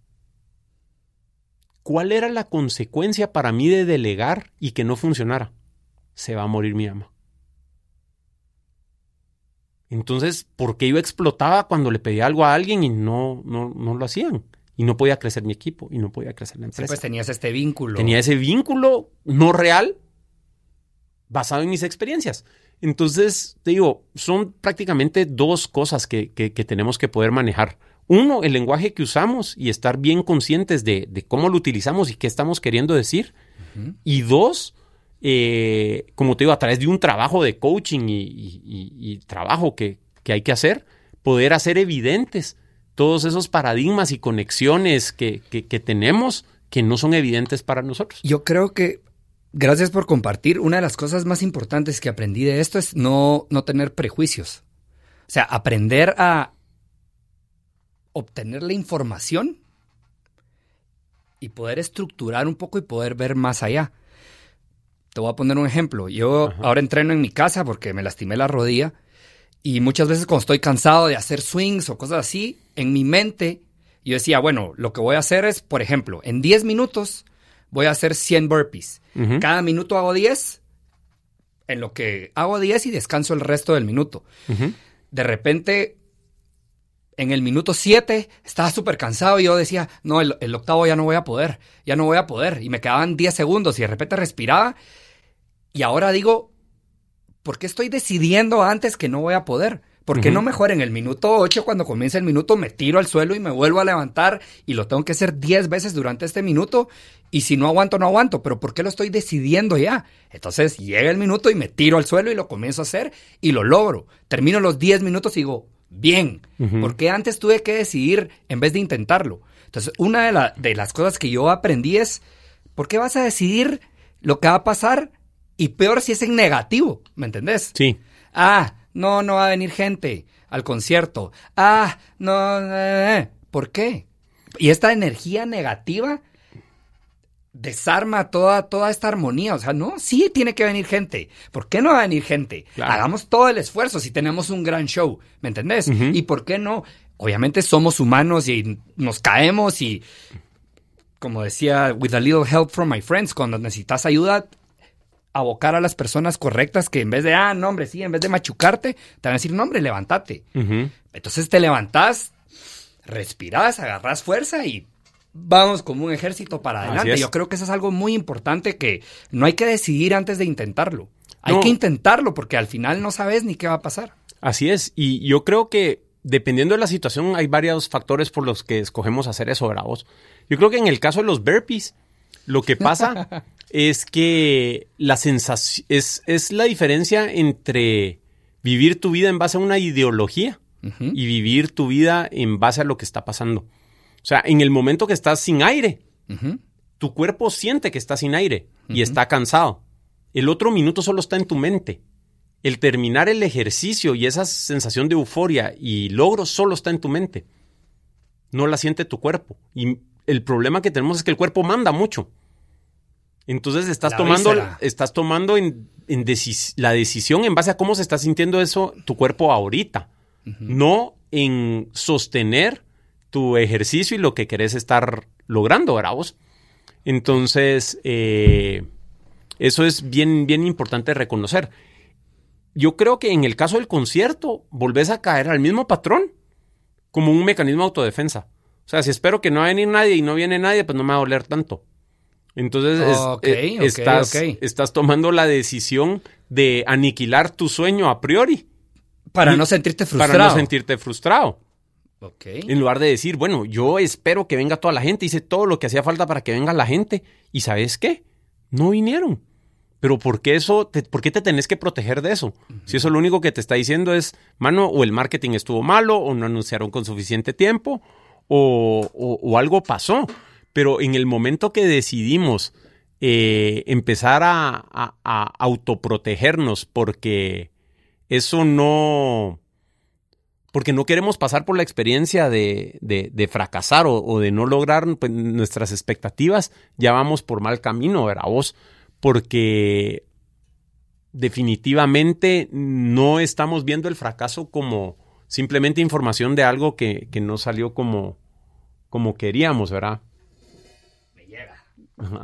¿Cuál era la consecuencia para mí de delegar y que no funcionara? Se va a morir mi mamá. Entonces, ¿por qué yo explotaba cuando le pedía algo a alguien y no, no, no lo hacían? Y no podía crecer mi equipo y no podía crecer la empresa. pues tenías este vínculo. Tenía ese vínculo no real basado en mis experiencias. Entonces, te digo, son prácticamente dos cosas que, tenemos que poder manejar. Uno, el lenguaje que usamos y estar bien conscientes de, cómo lo utilizamos y qué estamos queriendo decir. Y dos, eh, como te digo, a través de un trabajo de coaching y, trabajo que, que hay que hacer, poder hacer evidentes todos esos paradigmas y conexiones que, tenemos que no son evidentes para nosotros. Yo creo que gracias por compartir. Una de las cosas más importantes que aprendí de esto es no, no tener prejuicios. O sea, aprender a obtener la información y poder estructurar un poco y poder ver más allá. Te voy a poner un ejemplo. Yo ahora entreno en mi casa porque me lastimé la rodilla y muchas veces cuando estoy cansado de hacer swings o cosas así, en mi mente yo decía, bueno, lo que voy a hacer es, por ejemplo, en 10 minutos voy a hacer 100 burpees. Cada minuto hago 10, en lo que hago 10 y descanso el resto del minuto. De repente, en el minuto 7 estaba súper cansado y yo decía, no, el, el, octavo ya no voy a poder, ya no voy a poder. Y me quedaban 10 segundos y de repente respiraba. Y ahora digo, ¿por qué estoy decidiendo antes que no voy a poder? ¿Por qué no mejor en el minuto 8, cuando comienza el minuto, me tiro al suelo y me vuelvo a levantar y lo tengo que hacer 10 veces durante este minuto? Y si no aguanto, no aguanto. Pero ¿por qué lo estoy decidiendo ya? Entonces llega el minuto y me tiro al suelo y lo comienzo a hacer y lo logro. Termino los 10 minutos y digo, bien. ¿Por qué antes tuve que decidir en vez de intentarlo? Entonces, una de, de las cosas que yo aprendí es, ¿por qué vas a decidir lo que va a pasar y peor si es en negativo, ¿me entendés? Sí. Ah, no, no va a venir gente al concierto. Ah, no, eh, ¿por qué? Y esta energía negativa desarma toda, toda esta armonía. O sea, no, sí tiene que venir gente. ¿Por qué no va a venir gente? Hagamos todo el esfuerzo si tenemos un gran show, ¿me entendés? ¿Y por qué no? Obviamente somos humanos y nos caemos y, como decía, with a little help from my friends, cuando necesitas ayuda, abocar a las personas correctas que en vez de, ah, no, hombre, sí, en vez de machucarte, te van a decir, no, hombre, levántate. Entonces te levantás, respirás, agarrás fuerza y vamos como un ejército para adelante. Yo creo que eso es algo muy importante que no hay que decidir antes de intentarlo. Hay que intentarlo porque al final no sabes ni qué va a pasar. Así es. Y yo creo que dependiendo de la situación, hay varios factores por los que escogemos hacer eso, ¿verdad vos? Yo creo que en el caso de los burpees, lo que pasa es que la sensación es, es la diferencia entre vivir tu vida en base a una ideología y vivir tu vida en base a lo que está pasando. O sea, en el momento que estás sin aire, tu cuerpo siente que está sin aire y está cansado. El otro minuto solo está en tu mente. El terminar el ejercicio y esa sensación de euforia y logro solo está en tu mente. No la siente tu cuerpo. Y el problema que tenemos es que el cuerpo manda mucho. Entonces estás tomando, estás tomando en, la decisión en base a cómo se está sintiendo eso tu cuerpo ahorita, no en sostener tu ejercicio y lo que querés estar logrando, ¿verdad vos? Entonces, eh, eso es bien, bien importante reconocer. Yo creo que en el caso del concierto, volvés a caer al mismo patrón como un mecanismo de autodefensa. O sea, si espero que no va a venir nadie y no viene nadie, pues no me va a doler tanto. Entonces eh, estás, estás tomando la decisión de aniquilar tu sueño a priori. Para no sentirte frustrado. Para no sentirte frustrado. En lugar de decir, bueno, yo espero que venga toda la gente, hice todo lo que hacía falta para que venga la gente. ¿Y sabes qué? No vinieron. Pero ¿por qué eso? Te, ¿Por qué te tenés que proteger de eso? Si eso lo único que te está diciendo es, mano, o el marketing estuvo malo, o no anunciaron con suficiente tiempo, o algo pasó. Pero en el momento que decidimos eh, empezar a, autoprotegernos porque eso no... Porque no queremos pasar por la experiencia de, fracasar o, de no lograr pues, nuestras expectativas, ya vamos por mal camino, ¿verdad vos? Porque definitivamente no estamos viendo el fracaso como simplemente información de algo que, no salió como, como queríamos, ¿verdad?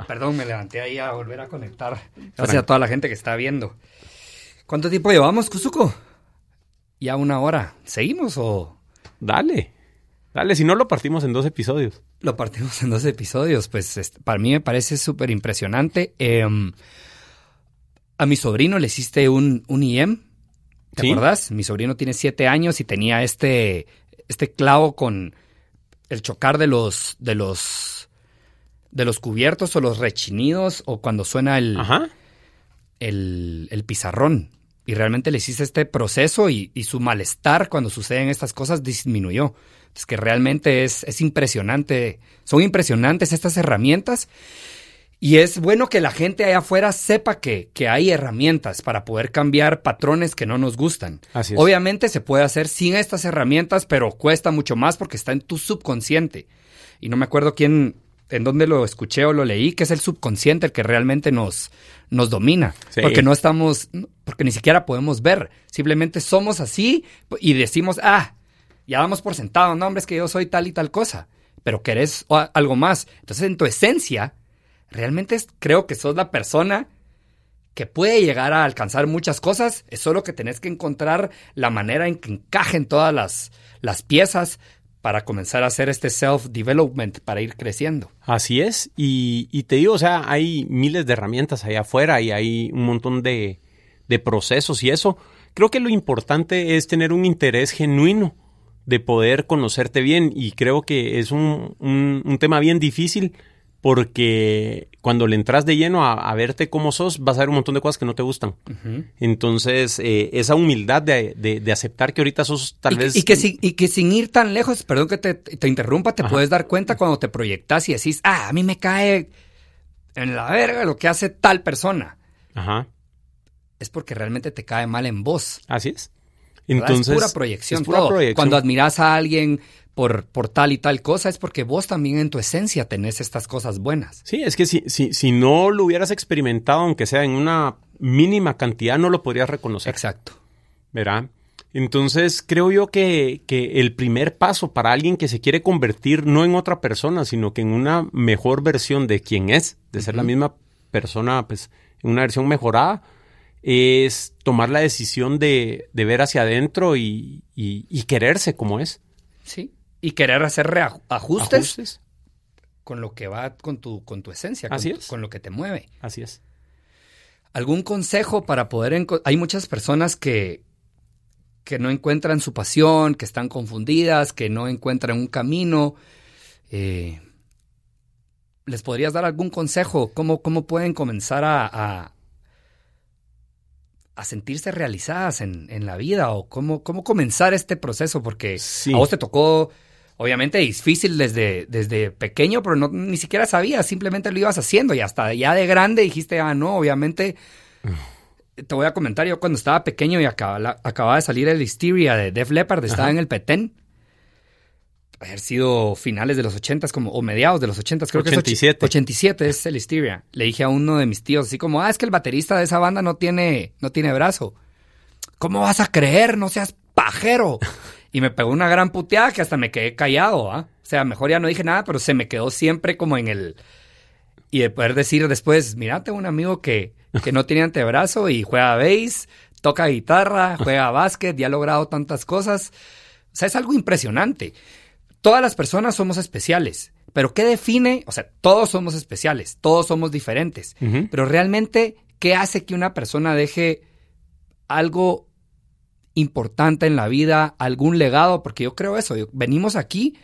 Perdón, me levanté ahí a volver a conectar. Gracias a toda la gente que está viendo. ¿Cuánto tiempo llevamos, Kuzuko? Ya una hora. ¿Seguimos o...? Dale. Dale, si no lo partimos en dos episodios. Lo partimos en dos episodios. Pues para mí me parece súper impresionante. Em, a mi sobrino le hiciste un, un IEM. ¿Te acuerdas? Mi sobrino tiene siete años y tenía este, este clavo con el chocar de los, de los de los cubiertos o los rechinidos o cuando suena el, el, el, pizarrón. Y realmente le hiciste este proceso y, su malestar cuando suceden estas cosas disminuyó. Es que realmente es, es impresionante. Son impresionantes estas herramientas. Y es bueno que la gente allá afuera sepa que, que, hay herramientas para poder cambiar patrones que no nos gustan. Así es. Obviamente se puede hacer sin estas herramientas, pero cuesta mucho más porque está en tu subconsciente. Y no me acuerdo quién, en donde lo escuché o lo leí, que es el subconsciente el que realmente nos, nos domina. Porque no estamos, porque ni siquiera podemos ver. Simplemente somos así y decimos, ah, ya vamos por sentado, no, hombre, es que yo soy tal y tal cosa. Pero querés algo más. Entonces, en tu esencia, realmente creo que sos la persona que puede llegar a alcanzar muchas cosas. Es solo que tenés que encontrar la manera en que encajen todas las, las piezas para comenzar a hacer este self-development, para ir creciendo. Así es, y, te digo, o sea, hay miles de herramientas allá afuera y hay un montón de, procesos y eso. Creo que lo importante es tener un interés genuino de poder conocerte bien y creo que es un, un tema bien difícil porque cuando le entras de lleno a, verte cómo sos, vas a ver un montón de cosas que no te gustan. Entonces, eh, esa humildad de, aceptar que ahorita sos tal vez... Y que, y que sin ir tan lejos, perdón que te, interrumpa, te puedes dar cuenta cuando te proyectas y decís, ah, a mí me cae en la verga lo que hace tal persona. Ajá. Es porque realmente te cae mal en vos. Así es. Entonces, es pura proyección. Cuando admiras a alguien por, por, tal y tal cosa, es porque vos también en tu esencia tenés estas cosas buenas. Sí, es que si, si, si no lo hubieras experimentado, aunque sea en una mínima cantidad, no lo podrías reconocer. Exacto. ¿Verdad? Entonces, creo yo que, que, el primer paso para alguien que se quiere convertir no en otra persona, sino que en una mejor versión de quien es, de ser la misma persona, pues, en una versión mejorada, es tomar la decisión de, de ver hacia adentro y, y, quererse como es. Sí, y querer hacer reajustes con lo que va con tu, con tu esencia, con, Así es. con lo que te mueve. Así es. ¿Algún consejo para poder... Hay muchas personas que, que no encuentran su pasión, que están confundidas, que no encuentran un camino. Eh, ¿Les podrías dar algún consejo? ¿Cómo, cómo pueden comenzar a, a, sentirse realizadas en, en, la vida? ¿O cómo, cómo comenzar este proceso? Porque a vos te tocó, obviamente, difícil desde, desde pequeño, pero no, ni siquiera sabías, simplemente lo ibas haciendo y hasta ya de grande dijiste, ah, no, obviamente te voy a comentar, yo cuando estaba pequeño y acababa, acababa de salir el Hysteria de Def Leppard, estaba en el Petén. Haber sido finales de los ochentas, como, o mediados de los ochentas, creo 87. que es 87 es el Hysteria. Le dije a uno de mis tíos, así como, ah, es que el baterista de esa banda no tiene, no tiene brazo. ¿Cómo vas a creer? No seas pajero. Y me pegó una gran puteada que hasta me quedé callado, ¿ah? O sea, mejor ya no dije nada, pero se me quedó siempre como en el... Y de poder decir después, mira, tengo un amigo que que no tiene antebrazo y juega bass, toca guitarra, juega básquet y ha logrado tantas cosas. O sea, es algo impresionante. Todas las personas somos especiales, pero ¿qué define? O sea, todos somos especiales, todos somos diferentes, pero realmente, ¿qué hace que una persona deje algo importante en la vida, algún legado? Porque yo creo eso, venimos aquí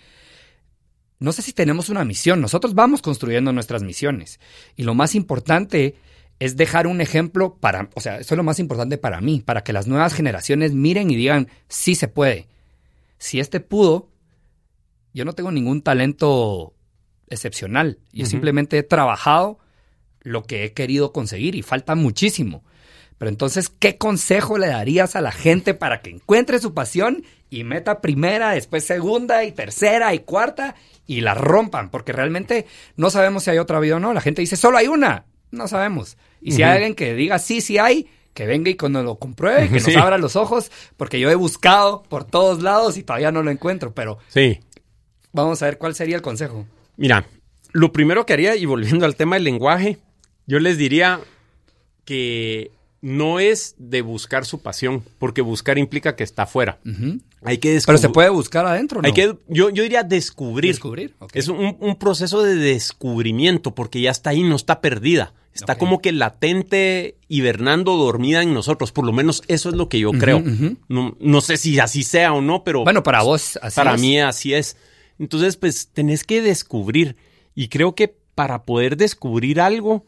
no sé si tenemos una misión, nosotros vamos construyendo nuestras misiones. Y lo más importante es dejar un ejemplo para, o sea, eso es lo más importante para mí, para que las nuevas generaciones miren y digan, sí se puede. Si este pudo, yo no tengo ningún talento excepcional. Yo simplemente he trabajado lo que he querido conseguir y falta muchísimo. Pero entonces, ¿qué consejo le darías a la gente para que encuentre su pasión y meta primera, después segunda y tercera y cuarta y la rompan? Porque realmente no sabemos si hay otra vida o no. La gente dice, solo hay una. No sabemos. Y si hay alguien que diga sí, sí hay, que venga y cuando lo compruebe, que nos abra los ojos, porque yo he buscado por todos lados y todavía no lo encuentro, pero sí. vamos a ver cuál sería el consejo. Mira, lo primero que haría, y volviendo al tema del lenguaje, yo les diría que no es de buscar su pasión, porque buscar implica que está afuera. Hay que Pero se puede buscar adentro, ¿no? Hay que, yo, yo diría descubrir. Descubrir, Es un, proceso de descubrimiento, porque ya está ahí, no está perdida. Está como que latente, hibernando, dormida en nosotros. Por lo menos eso es lo que yo creo. no, sé si así sea o no, pero... Bueno, para vos así Para mí así es. Entonces, pues, tenés que descubrir. Y creo que para poder descubrir algo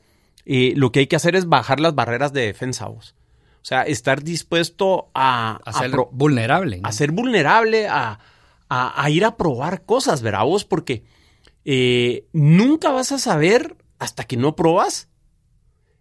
eh, lo que hay que hacer es bajar las barreras de defensa vos. O sea, estar dispuesto a... A ser vulnerable. A ser vulnerable, a, ir a probar cosas, ¿verdad vos? Porque eh, nunca vas a saber hasta que no probas.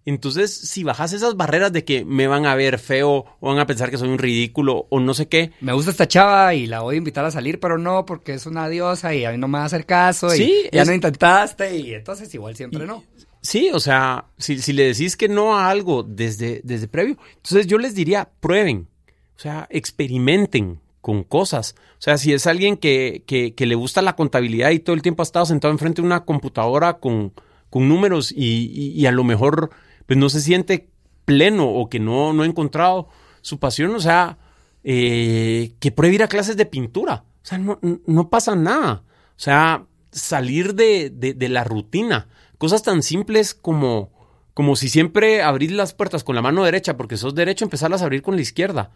Entonces, si bajas esas barreras de que me van a ver feo o van a pensar que soy un ridículo o no sé qué. Me gusta esta chava y la voy a invitar a salir, pero no, porque es una diosa y a mí no me va a hacer caso y ya no intentaste y entonces igual siempre no. Sí, o sea, si, si, le decís que no a algo desde, desde previo, entonces yo les diría, prueben, o sea, experimenten con cosas. O sea, si es alguien que, que, le gusta la contabilidad y todo el tiempo ha estado sentado enfrente de una computadora con, con números y, y, a lo mejor pues no se siente pleno o que no, no ha encontrado su pasión, o sea, eh, que pruebe ir a clases de pintura. O sea, no, no pasa nada. O sea, salir de, de, de la rutina. Cosas tan simples como, como si siempre abrís las puertas con la mano derecha porque sos derecho, empezarlas a abrir con la izquierda.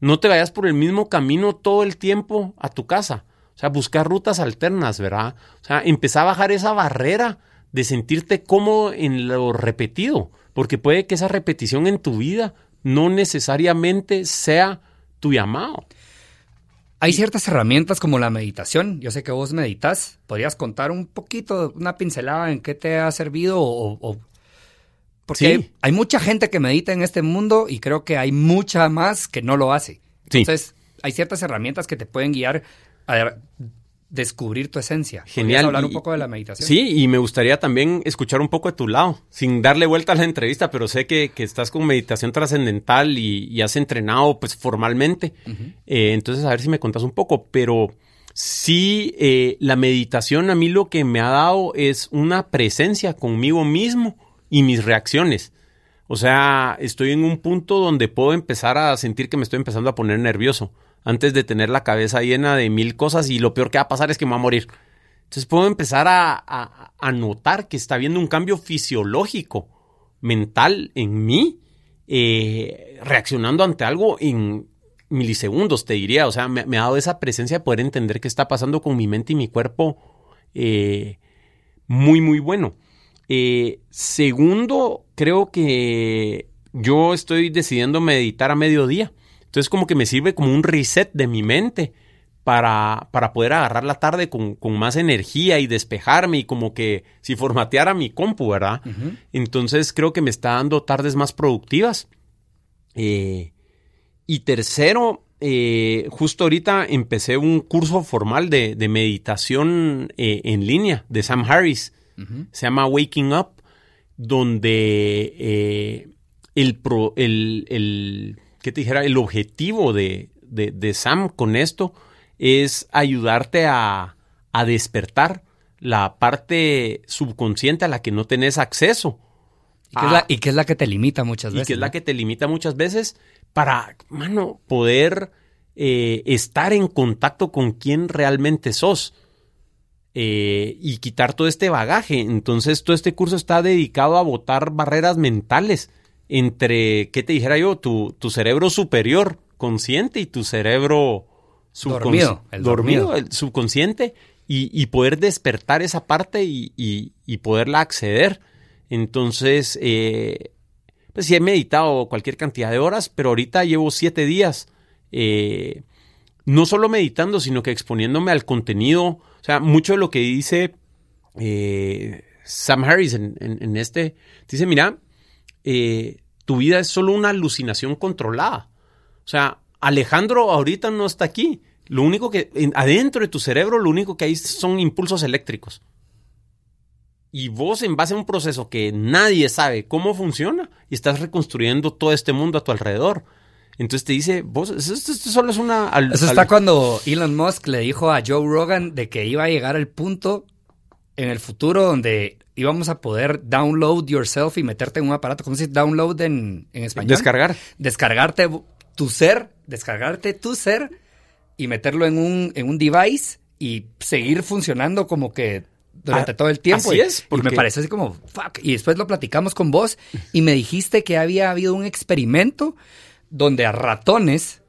No te vayas por el mismo camino todo el tiempo a tu casa. O sea, buscar rutas alternas, ¿verdad? O sea, empezar a bajar esa barrera de sentirte cómodo en lo repetido, porque puede que esa repetición en tu vida no necesariamente sea tu llamado. Hay ciertas herramientas como la meditación. Yo sé que vos meditas. ¿Podrías contar un poquito, una pincelada en qué te ha servido o, porque hay, mucha gente que medita en este mundo y creo que hay mucha más que no lo hace. Entonces, hay ciertas herramientas que te pueden guiar a descubrir tu esencia. Genial. hablar un poco de la meditación? Sí, y me gustaría también escuchar un poco de tu lado, sin darle vuelta a la entrevista, pero sé que, estás con meditación trascendental y, has entrenado pues formalmente. Eh, entonces, a ver si me contás un poco, pero sí, eh, la meditación a mí lo que me ha dado es una presencia conmigo mismo y mis reacciones. O sea, estoy en un punto donde puedo empezar a sentir que me estoy empezando a poner nervioso antes de tener la cabeza llena de mil cosas y lo peor que va a pasar es que me va a morir. Entonces puedo empezar a, notar que está habiendo un cambio fisiológico, mental en mí, eh, reaccionando ante algo en, milisegundos, te diría. O sea, me, ha dado esa presencia de poder entender qué está pasando con mi mente y mi cuerpo eh, muy, muy bueno. Eh, segundo, creo que yo estoy decidiendo meditar a mediodía. Entonces como que me sirve como un reset de mi mente para, para poder agarrar la tarde con, más energía y despejarme y como que si formateara mi compu, ¿verdad? Entonces creo que me está dando tardes más productivas. Eh, y tercero, eh, justo ahorita empecé un curso formal de, meditación eh, en línea de Sam Harris. Se llama Waking Up, donde el, pro, el, ¿qué te dijera? El objetivo de, de Sam con esto es ayudarte a, despertar la parte subconsciente a la que no tenés acceso. ¿Y qué, es, la, que te limita muchas veces? Y que es la que te limita muchas veces para, mano, poder eh, estar en contacto con quién realmente sos. Eh, y quitar todo este bagaje. Entonces, todo este curso está dedicado a botar barreras mentales entre, ¿qué te dijera yo? Tu, tu cerebro superior consciente y tu cerebro dormido, el dormido, el subconsciente, y, poder despertar esa parte y, poderla acceder. Entonces, eh, pues sí he meditado cualquier cantidad de horas, pero ahorita llevo siete días, eh, no solo meditando, sino que exponiéndome al contenido. O sea, mucho de lo que dice eh, Sam Harris en, este, dice, mira, tu vida es solo una alucinación controlada. O sea, Alejandro ahorita no está aquí. Lo único que, adentro de tu cerebro, lo único que hay son impulsos eléctricos. Y vos, en base a un proceso que nadie sabe cómo funciona, y estás reconstruyendo todo este mundo a tu alrededor. Entonces te dice, vos, esto, solo es una... Eso está cuando Elon Musk le dijo a Joe Rogan de que iba a llegar al punto en el futuro donde íbamos a poder download yourself y meterte en un aparato. ¿Cómo se dice download en, en español? Descargar. Descargarte tu ser, descargarte tu ser y meterlo en un, en un device y seguir funcionando como que durante ah, todo el tiempo. Así es. Porque... me parece así como, fuck. Y después lo platicamos con vos y me dijiste que había habido un experimento donde a ratones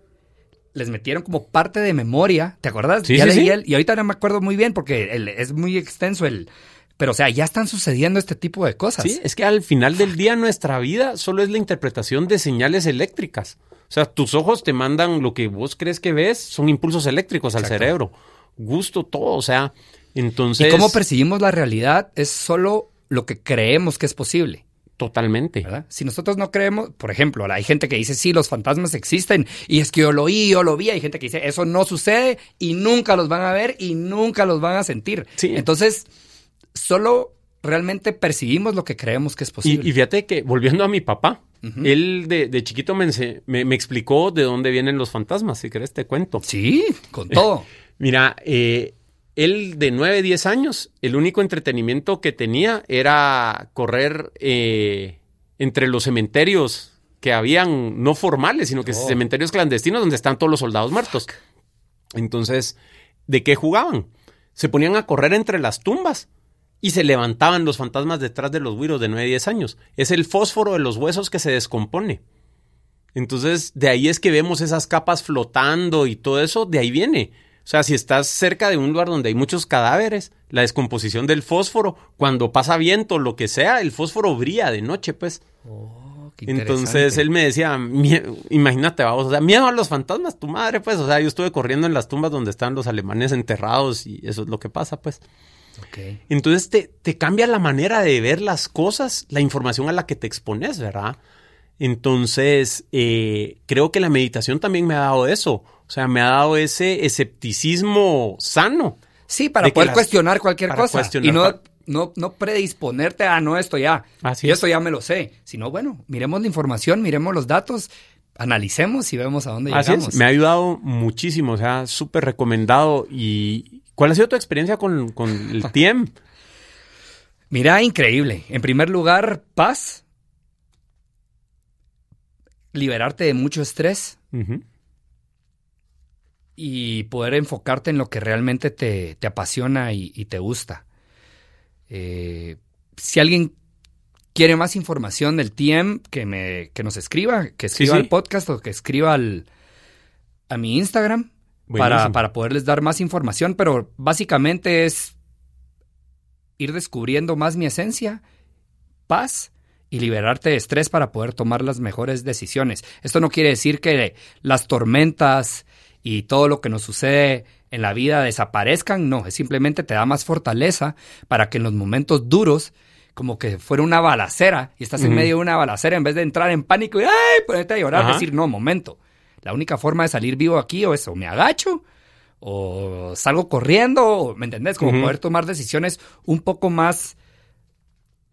les metieron como parte de memoria. ¿Te acuerdas? Sí, sí, y ahorita no me acuerdo muy bien porque es muy extenso el... Pero, o sea, ya están sucediendo este tipo de cosas. Sí, es que al final del día nuestra vida solo es la interpretación de señales eléctricas. O sea, tus ojos te mandan lo que vos crees que ves, son impulsos eléctricos al cerebro. Gusto, todo, o sea, entonces... Y cómo percibimos la realidad es solo lo que creemos que es posible. Totalmente. Si nosotros no creemos, por ejemplo, hay gente que dice, sí, los fantasmas existen y es que yo lo oí, yo lo vi. Hay gente que dice, eso no sucede y nunca los van a ver y nunca los van a sentir. Sí. Entonces, solo realmente percibimos lo que creemos que es posible. y fíjate que, volviendo a mi papá, él de, chiquito me, me, explicó de dónde vienen los fantasmas, si querés te cuento. Sí, con todo. Mira, eh, él de 9, 10 años, el único entretenimiento que tenía era correr eh, entre los cementerios que habían, no formales, sino que oh. cementerios clandestinos donde están todos los soldados muertos. Entonces, ¿de qué jugaban? Se ponían a correr entre las tumbas y se levantaban los fantasmas detrás de los güiros de 9 10 años. Es el fósforo de los huesos que se descompone. Entonces, de ahí es que vemos esas capas flotando y todo eso, de ahí viene. O sea, si estás cerca de un lugar donde hay muchos cadáveres, la descomposición del fósforo, cuando pasa viento, lo que sea, el fósforo brilla de noche, pues. Oh, Entonces él me decía, imagínate, vamos, o sea, miedo a los fantasmas, tu madre, pues, o sea, yo estuve corriendo en las tumbas donde están los alemanes enterrados y eso es lo que pasa, pues. Entonces te, cambia la manera de ver las cosas, la información a la que te expones, ¿verdad? Entonces, eh, creo que la meditación también me ha dado eso. O sea, me ha dado ese escepticismo sano. Sí, para poder cuestionar cualquier cosa. y no, no, no predisponerte a no, esto ya. Así esto ya me lo sé. Sino, bueno, miremos la información, miremos los datos, analicemos y vemos a dónde Así llegamos. Me ha ayudado muchísimo. O sea, súper recomendado. Y, ¿Cuál ha sido tu experiencia con, el TIEM? Mira, increíble. En primer lugar, paz. Liberarte de mucho estrés. Y poder enfocarte en lo que realmente te, apasiona y, te gusta. Eh, si alguien quiere más información del TIEM, que, me, que nos escriba, que escriba al podcast o que escriba al, a mi Instagram para, para poderles dar más información, pero básicamente es ir descubriendo más mi esencia, paz y liberarte de estrés para poder tomar las mejores decisiones. Esto no quiere decir que las tormentas y todo lo que nos sucede en la vida desaparezcan, no, es simplemente te da más fortaleza para que en los momentos duros como que fuera una balacera y estás en medio de una balacera en vez de entrar en pánico y ay, ponerte a llorar, decir, no, momento. La única forma de salir vivo aquí o eso, me agacho o salgo corriendo, ¿me entendés? Como poder tomar decisiones un poco más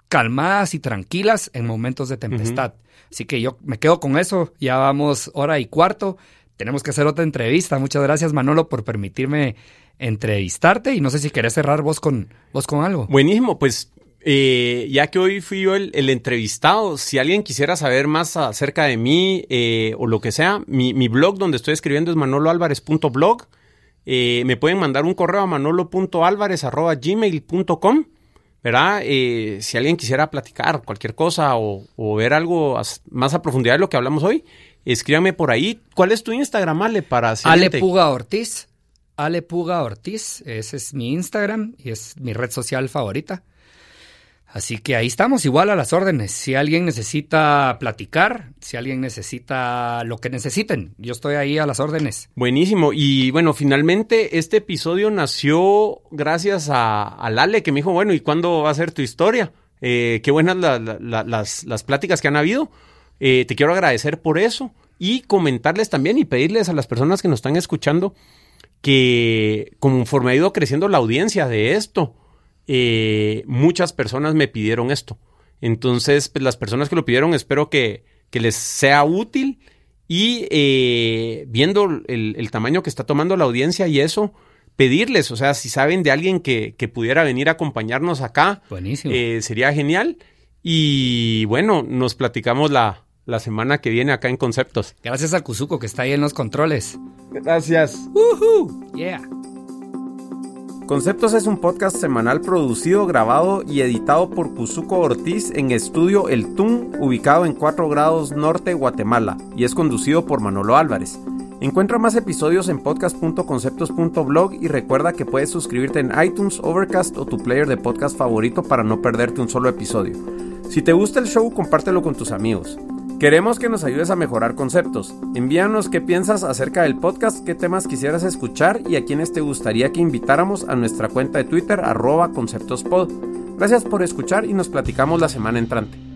calmadas y tranquilas en momentos de tempestad. Así que yo me quedo con eso, ya vamos hora y cuarto, tenemos que hacer otra entrevista. Muchas gracias Manolo por permitirme entrevistarte. Y no sé si querés cerrar vos con, vos con algo. Buenísimo, pues eh, ya que hoy fui yo el, entrevistado, si alguien quisiera saber más acerca de mí eh, o lo que sea, mi, blog donde estoy escribiendo es manoloalvarez.blog. Eh, me pueden mandar un correo a manolo.alvarez.gmail.com. ¿Verdad? si alguien quisiera platicar cualquier cosa o, ver algo más a profundidad de lo que hablamos hoy, escríbame por ahí. ¿Cuál es tu Instagram, Ale? Para Ale Puga Ortiz. Ale Puga Ortiz. Ese es mi Instagram y es mi red social favorita. Así que ahí estamos, igual a las órdenes. Si alguien necesita platicar, si alguien necesita lo que necesiten, yo estoy ahí a las órdenes. Buenísimo. Y bueno, finalmente este episodio nació gracias a, Lale, que me dijo, bueno, ¿y cuándo va a ser tu historia? Eh, qué buenas las, las, pláticas que han habido. Eh, te quiero agradecer por eso y comentarles también y pedirles a las personas que nos están escuchando que conforme ha ido creciendo la audiencia de esto, eh, muchas personas me pidieron esto. Entonces, pues, las personas que lo pidieron, espero que, les sea útil y eh, viendo el, tamaño que está tomando la audiencia y eso, pedirles, o sea, si saben de alguien que, pudiera venir a acompañarnos acá, eh, sería genial. Y bueno, nos platicamos la, la semana que viene acá en Conceptos. Gracias a Kuzuko que está ahí en los controles. Gracias. Yeah. Conceptos es un podcast semanal producido, grabado y editado por Cuzuco Ortiz en Estudio El Tun, ubicado en 4 grados norte, Guatemala, y es conducido por Manolo Álvarez. Encuentra más episodios en podcast.conceptos.blog y recuerda que puedes suscribirte en iTunes, Overcast o tu player de podcast favorito para no perderte un solo episodio. Si te gusta el show, compártelo con tus amigos. Queremos que nos ayudes a mejorar conceptos. Envíanos qué piensas acerca del podcast, qué temas quisieras escuchar y a quienes te gustaría que invitáramos a nuestra cuenta de Twitter arroba conceptospod. Gracias por escuchar y nos platicamos la semana entrante.